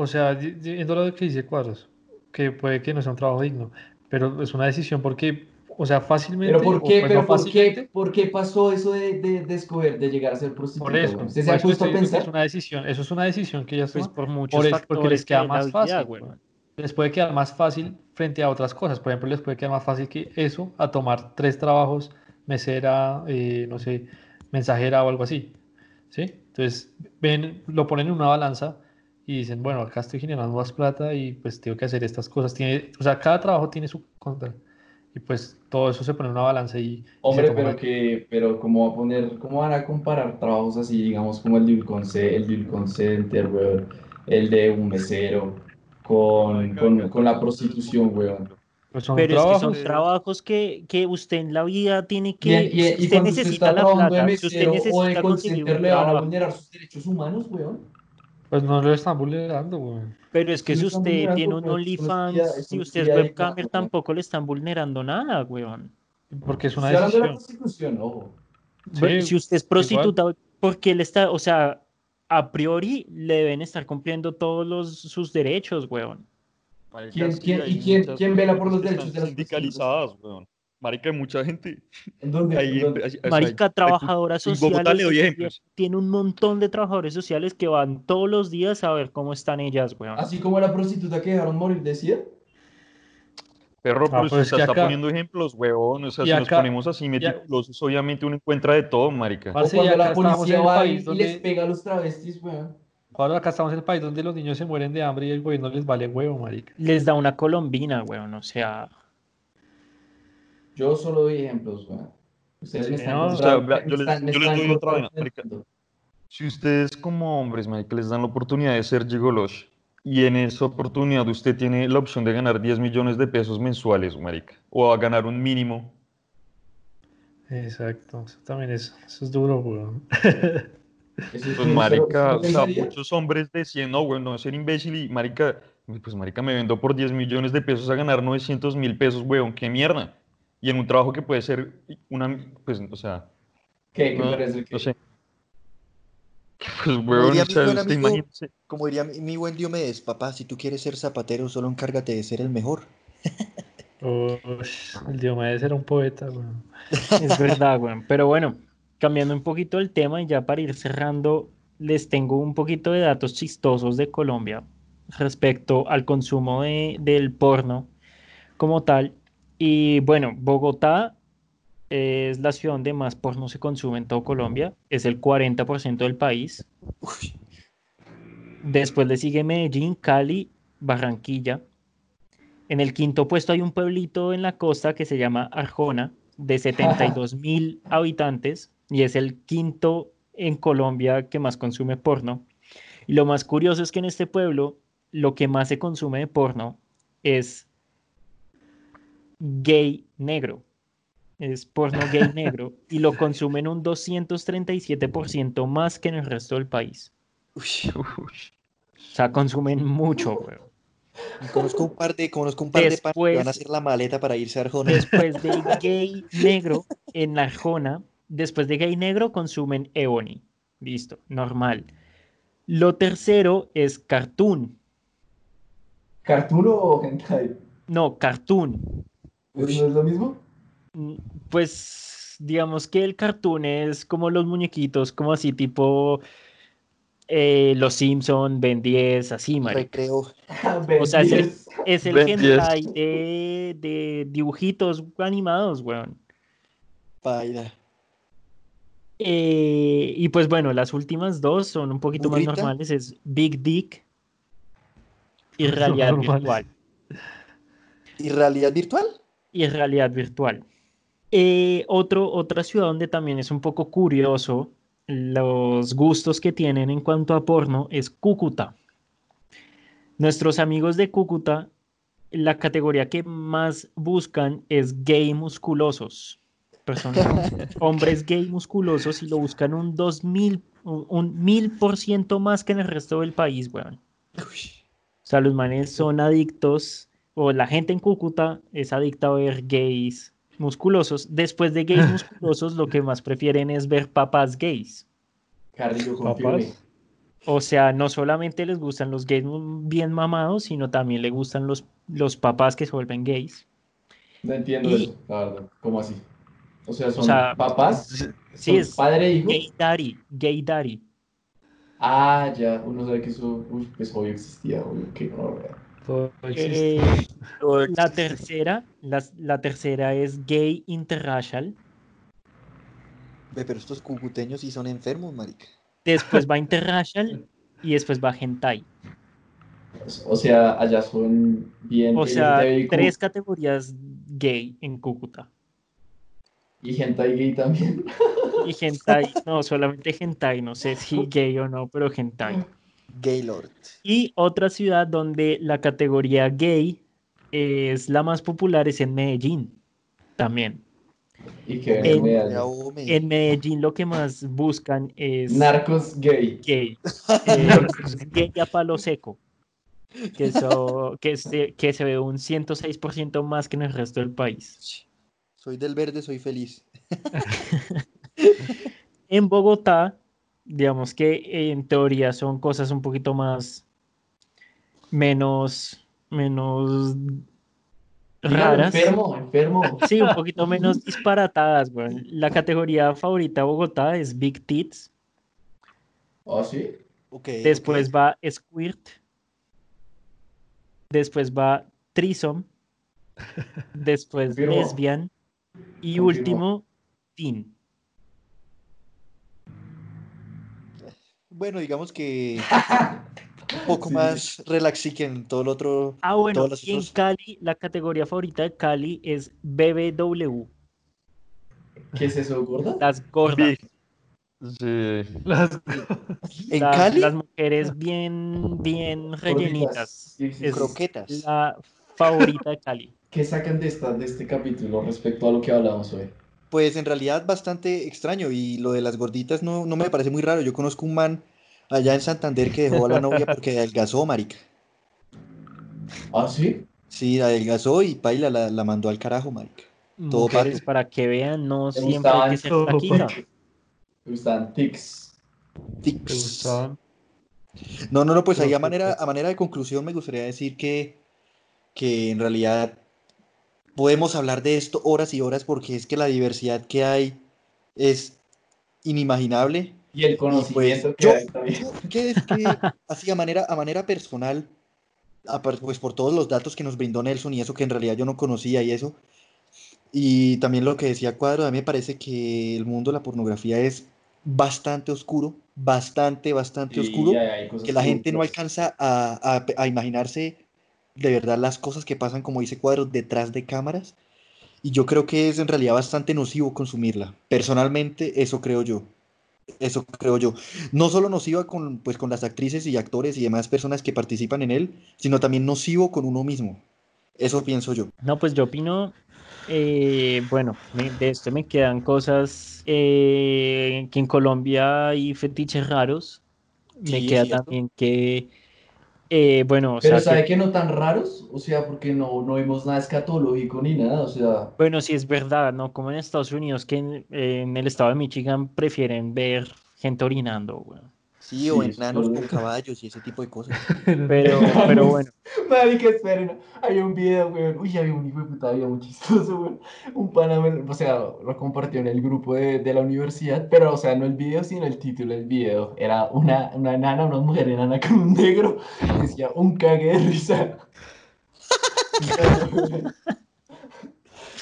o sea, di- viendo lo que dice Cuadros, que puede que no sea un trabajo digno, pero es una decisión porque, o sea, fácilmente, Pero ¿por qué, pues pero no por qué, por qué pasó eso de, de, de escoger, de llegar a ser prostituta? por eso? ¿Usted se por ha puesto a pensar? es una decisión, eso es una decisión que ellas Pues por muchos por factores les queda que más fácil, weón. weón. les puede quedar más fácil frente a otras cosas. Por ejemplo, les puede quedar más fácil que eso a tomar tres trabajos, mesera, eh, no sé, mensajera o algo así. ¿Sí? Entonces, ven, lo ponen en una balanza y dicen, bueno, acá estoy generando más plata y pues tengo que hacer estas cosas. Tiene, o sea, cada trabajo tiene su contra. Y pues todo eso se pone en una balanza y, y Hombre, toma pero que, pero cómo va a poner, cómo van a comparar trabajos así, digamos, como el de un conce- el de un center, weón, el de un mesero, con, con, con la prostitución, weón. pues son Pero es que son trabajos. trabajos que, que usted en la vida tiene Y, que, y, si y usted usted necesita está la plata, si usted mesero o de necesita conseguir un le van a vulnerar sus derechos humanos, weón. Pues no lo están vulnerando, güey. pero es que si usted tiene un OnlyFans, si usted es webcamer, tampoco le están vulnerando nada, weón. Porque es una de la decisión. ojo. Sí, si usted es prostituta, porque él está, o sea, a priori le deben estar cumpliendo todos los, sus derechos, weón. ¿Quién- quién- y quién- quién vela por los derechos de las sindicalizadas, weón. Marica, hay mucha gente. ¿En dónde? ¿En dónde? hay- Marica, sociales. le doy tiene- ejemplos. Tiene un montón de trabajadores sociales que van todos los días a ver cómo están ellas, weón. Así como la prostituta que dejaron morir de sida. Perro, Ah, pero pues es que está acá- poniendo ejemplos, weón. O sea, y si nos acá- ponemos así meticulosos, obviamente uno encuentra de todo, marica. O Parce, cuando acá la estamos policía en el va y, país y donde- les pega a los travestis, weón. Ahora acá estamos en el país donde los niños se mueren de hambre y el gobierno les vale huevo, marica. Les da una colombina, weón. O sea, Yo solo doy ejemplos, weón. Ustedes me están no, o sea, contra- vea, me yo les- están- me yo les están doy otra vaina, contradiciendo. Si ustedes como hombres, marica, les dan la oportunidad de ser gigolos y en esa oportunidad usted tiene la opción de ganar 10 millones de pesos mensuales, marica, o a ganar un mínimo, Exacto, eso también es, eso es duro, weón. Pues marica, ¿usted o sea, muchos hombres decían, no, güey, no, ser imbécil y marica, pues marica, me vendo por 10 millones de pesos a ganar 900 mil pesos, weón, qué mierda. Y en un trabajo que puede ser una, pues, o sea, ¿Qué? ¿Qué no, parece que? no sé. Pues, weón, o sea, amigo- imagínese. Como diría mi, mi buen Diomedes, papá, si tú quieres ser zapatero, solo encárgate de ser el mejor. Ush, el Diomedes era un poeta, weón. es verdad, weón. Pero bueno, cambiando un poquito el tema y ya para ir cerrando, les tengo un poquito de datos chistosos de Colombia respecto al consumo de- del porno como tal. Y bueno, Bogotá es la ciudad donde más porno se consume en todo Colombia, es el 40% del país. Después le sigue Medellín, Cali, Barranquilla. En el quinto puesto hay un pueblito en la costa que se llama Arjona, de 72 mil habitantes, y es el quinto en Colombia que más consume porno. Y lo más curioso es que en este pueblo lo que más se consume de porno es gay negro. Es porno gay negro y lo consumen un 237% más que en el resto del país. Uy, O sea, consumen mucho, weón. conozco un par de, conozco un par de que van a hacer la maleta para irse a Arjona. Después de gay negro en la Arjona, después de gay negro consumen Ebony. Listo, normal. Lo tercero es cartoon. ¿Cartoon o hentai? No, cartoon. ¿Eso no es lo mismo? Pues digamos que el cartoon es como los muñequitos, como así tipo eh, Los Simpson, Ben 10, así, marica. Recreo. O sea, es el, Ben 10. es el Ben 10. hentai de, de dibujitos animados, weón. Paila. Eh, y pues bueno, las últimas dos son un poquito más normales, es Big Dick y realidad virtual. ¿Y realidad virtual? Y realidad virtual. Eh, otro, otra ciudad donde también es un poco curioso los gustos que tienen en cuanto a porno es Cúcuta. Nuestros amigos de Cúcuta, la categoría que más buscan es gay musculosos. Personas, hombres gay musculosos y lo buscan un 2000, un, un 1000% más que en el resto del país, weón. O sea, los manes son adictos, o la gente en Cúcuta es adicta a ver gays musculosos. Después de gays musculosos, lo que más prefieren es ver papás gays. Papás. O sea, no solamente les gustan los gays bien mamados, sino también les gustan los, los papás que se vuelven gays. No entiendo Y- eso, la verdad. ¿Cómo así? O sea, son sea, papás, Sí, es padre e hijo. gay daddy, gay daddy. Ah, ya, uno sabe que eso, uy, pues obvio existía, obvio que no, vea. Todo existe. Eh, todo la tercera, la, la tercera es gay interracial. Ve, pero estos cucuteños sí son enfermos, marica. Después va interracial y después va hentai. O sea, allá son bien O sea, tres categorías gay en Cúcuta. y hentai gay también. Y hentai, no, solamente hentai, no sé si gay o no, pero hentai. Gaylord. Y otra ciudad donde la categoría gay es la más popular es en Medellín, también. Y que En- En Medellín lo que más buscan es Narcos gay. gay, eh, gay a palo seco, que, se, que se ve un 106% más que en el resto del país. Soy del verde, soy feliz. En Bogotá, digamos que en teoría son cosas un poquito más, menos, menos raras. enfermo, enfermo. Sí, un poquito menos disparatadas, güey. La categoría favorita de Bogotá es Big Tits. ¿Ah, sí? Ok, Después va Squirt. Después va Trisom. Después Confirmo. Lesbian. Y Confirmo. último, Teen. Bueno, digamos que un poco Sí. más relaxy que en todo el otro. Ah, bueno, y en Cali, la categoría favorita de Cali es BBW, ¿Qué es eso, gorda? las gordas. Sí. Las- En las, Cali, las mujeres bien, bien rellenitas. Sí, sí, Es sí. croquetas. la favorita de Cali. ¿Qué sacan de, esta, de este capítulo respecto a lo que hablamos hoy? Pues en realidad bastante extraño y lo de las gorditas no, no me parece muy raro. Yo conozco un man allá en Santander que dejó a la novia porque adelgazó, marica. ¿Ah, sí? Sí, adelgazó y paila la, la mandó al carajo, marica. Todo Mujeres, pato. para que vean, no ¿Te siempre hay que gustaban ser pato? Me gustan tics. ¿Te Tics. gustaban? No, no, no, pues ahí a manera, a manera de conclusión me gustaría decir que, que en realidad podemos hablar de esto horas y horas porque es que la diversidad que hay es inimaginable. Y el Y pues conocimiento que yo, yo que es que así a manera, a manera personal, apar- pues por todos los datos que nos brindó Nelson y eso que en realidad yo no conocía y eso, y también lo que decía Cuadro, a mí me parece que el mundo de la pornografía es bastante oscuro, bastante, bastante Sí, oscuro, que la gente no alcanza a, a- a imaginarse de verdad las cosas que pasan, como dice Cuadros, detrás de cámaras. Y yo creo que es en realidad bastante nocivo consumirla. Personalmente, eso creo yo. Eso creo yo. No solo nociva con, pues, con las actrices y actores y demás personas que participan en él, sino también nocivo con uno mismo. Eso pienso yo. No, pues yo opino, eh, bueno, me- de esto me quedan cosas eh, que en Colombia hay fetiches raros. Me Sí, queda también que, eh, bueno, o Pero sea, ¿sabe que- que no tan raros? O sea, porque no, no vimos nada escatológico ni nada, o sea... bueno, sí es verdad, ¿no? Como en Estados Unidos, que en, en el estado de Michigan prefieren ver gente orinando, weón. Sí, o Sí, enanos con caballos y ese tipo de cosas. Pero, pero bueno, Marica, esperen, había un video, weón. Uy, había un hijo de puta video muy chistoso, weón. Un pana, o sea, lo compartió en el grupo de, de la universidad, pero, o sea, no el video, sino el título del video. Era una, una enana, una mujer enana con un negro, y decía, un cague de risa.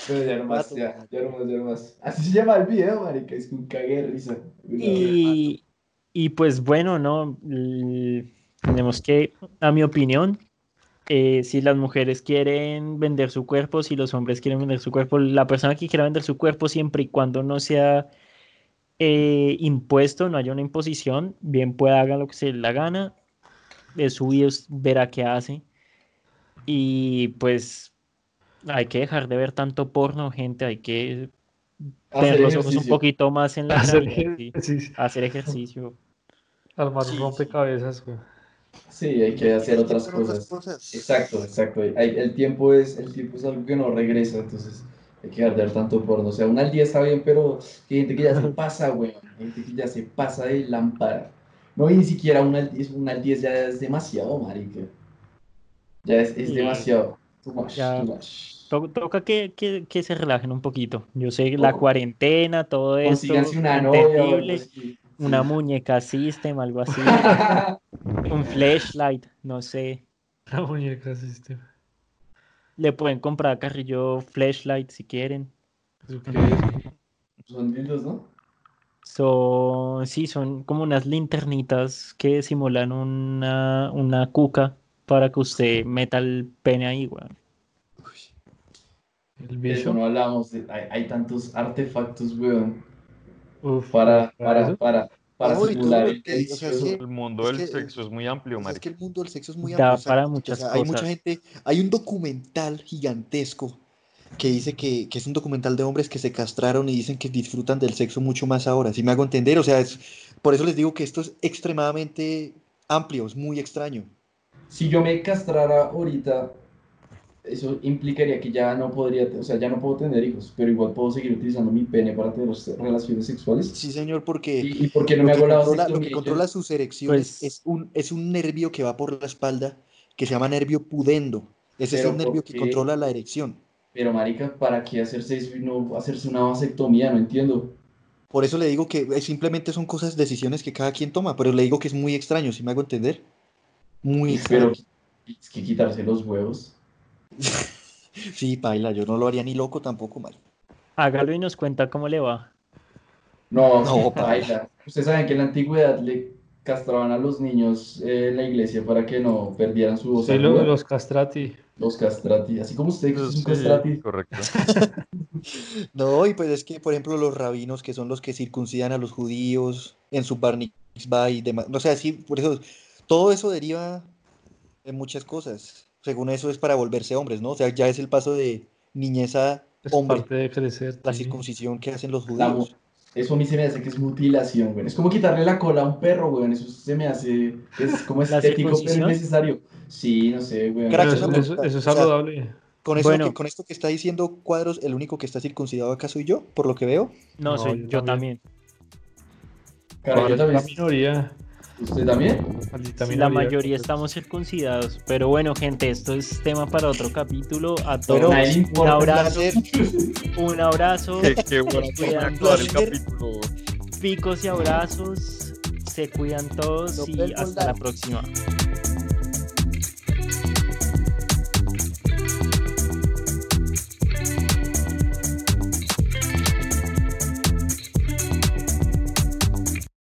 Pero ya no más, ya, ya no más, ya no más. Así se llama el video, marica, es que un cague de risa. y, y pues bueno, ¿no? Tenemos que, a mi opinión, eh, si las mujeres quieren vender su cuerpo, si los hombres quieren vender su cuerpo, la persona que quiera vender su cuerpo siempre y cuando no sea eh, impuesto, no haya una imposición, bien pueda haga lo que se le la gana, de su vida verá qué hace. Y pues hay que dejar de ver tanto porno, gente, hay que tener Hacer los ojos un poquito más en la Hacer sí. ejercicio, hacer ejercicio. armar Sí, rompecabezas, güey. Sí, hay que hacer otras cosas. cosas. Exacto, exacto. Hay- el, tiempo es, el tiempo es algo que no regresa, entonces hay que dejar tanto porno. O sea, una al día está bien, pero hay gente que ya se pasa, güey. Hay gente que ya se pasa de lámpara. No, y ni siquiera una al 10, una al 10 ya es demasiado, marica. Ya es, es demasiado. Too much, Ya. too much. To- toca que, que, que se relajen un poquito. Yo sé la Oh. cuarentena, todo esto, Consíganse una novia una muñeca system, algo así, un flashlight, no sé. La muñeca system. Le pueden comprar a Carrillo flashlight si quieren. ¿Eso? Son dildos, ¿no? Son, sí, son como unas linternitas que simulan una, una cuca para que usted meta el pene ahí, weón. El De eso bicho. no hablamos. de- hay, hay tantos artefactos, weón, Uf, para, para, para, para No, simular el que- o sea, es delicioso. que- El mundo Es del que- sexo es muy amplio, Pues es que el mundo del sexo es muy Da amplio. para exacto. O muchas sea, hay mucha cosas. gente, hay un documental gigantesco que dice que, que es un documental de hombres que se castraron y dicen que disfrutan del sexo mucho más ahora. Si me hago entender, o sea, es, por eso les digo que esto es extremadamente amplio, es muy extraño. Si yo me castrara ahorita, eso implicaría que ya no podría, o sea, ya no puedo tener hijos, pero igual puedo seguir utilizando mi pene para tener relaciones sexuales. Sí, señor, porque ¿Y, y por qué no lo me que hago la controla, lo que controla sus erecciones Pues- es un, es un nervio que va por la espalda que se llama nervio pudendo. Ese es Pero el ¿por nervio que controla la erección. Pero marica, ¿para qué hacerse eso y no hacerse una vasectomía? No entiendo. Por eso le digo que eh, simplemente son cosas, decisiones que cada quien toma, pero le digo que es muy extraño, si me hago entender. Muy Pero extraño. es que quitarse los huevos. Sí, paila, yo no lo haría ni loco tampoco, mal. Hágalo y nos cuenta cómo le va. No, No, baila. Ustedes saben que en la antigüedad le castraban a los niños eh, en la iglesia para que no perdieran su voz Sí, lo- los castrati. Los castrati. Así como usted, que es un Sí, castrati. correcto. No, y pues es que, por ejemplo, los rabinos, que son los que circuncidan a los judíos en su bar mitzvah y demás, o sea, sí, por eso, todo eso deriva de muchas cosas. Según eso es para volverse hombres, ¿no? O sea, ya es el paso de niñez a Es hombre, parte de crecer. la sí. circuncisión que hacen los La judíos. Eso a mí se me hace que es mutilación, güey. Es como quitarle la cola a un perro, güey. Eso se me hace. Es como ¿La estético, pero circuncisión? innecesario. Sí, no sé, güey. Crack, eso, eso- pregunta, eso es o sea, saludable. Con, eso Bueno. que, con esto que está diciendo Cuadros, el único que está circuncidado acá soy yo, por lo que veo. No, No, soy yo yo también. también. Cara, yo la también. minoría. ¿Usted también? Sí, la mayoría estamos circuncidados. Pero bueno, gente, esto es tema para otro capítulo. A todos Bueno, un abrazo, un abrazo, Qué, qué bueno Se cuidan. acabar el Placer. capítulo. picos y abrazos. Se cuidan todos y hasta la próxima.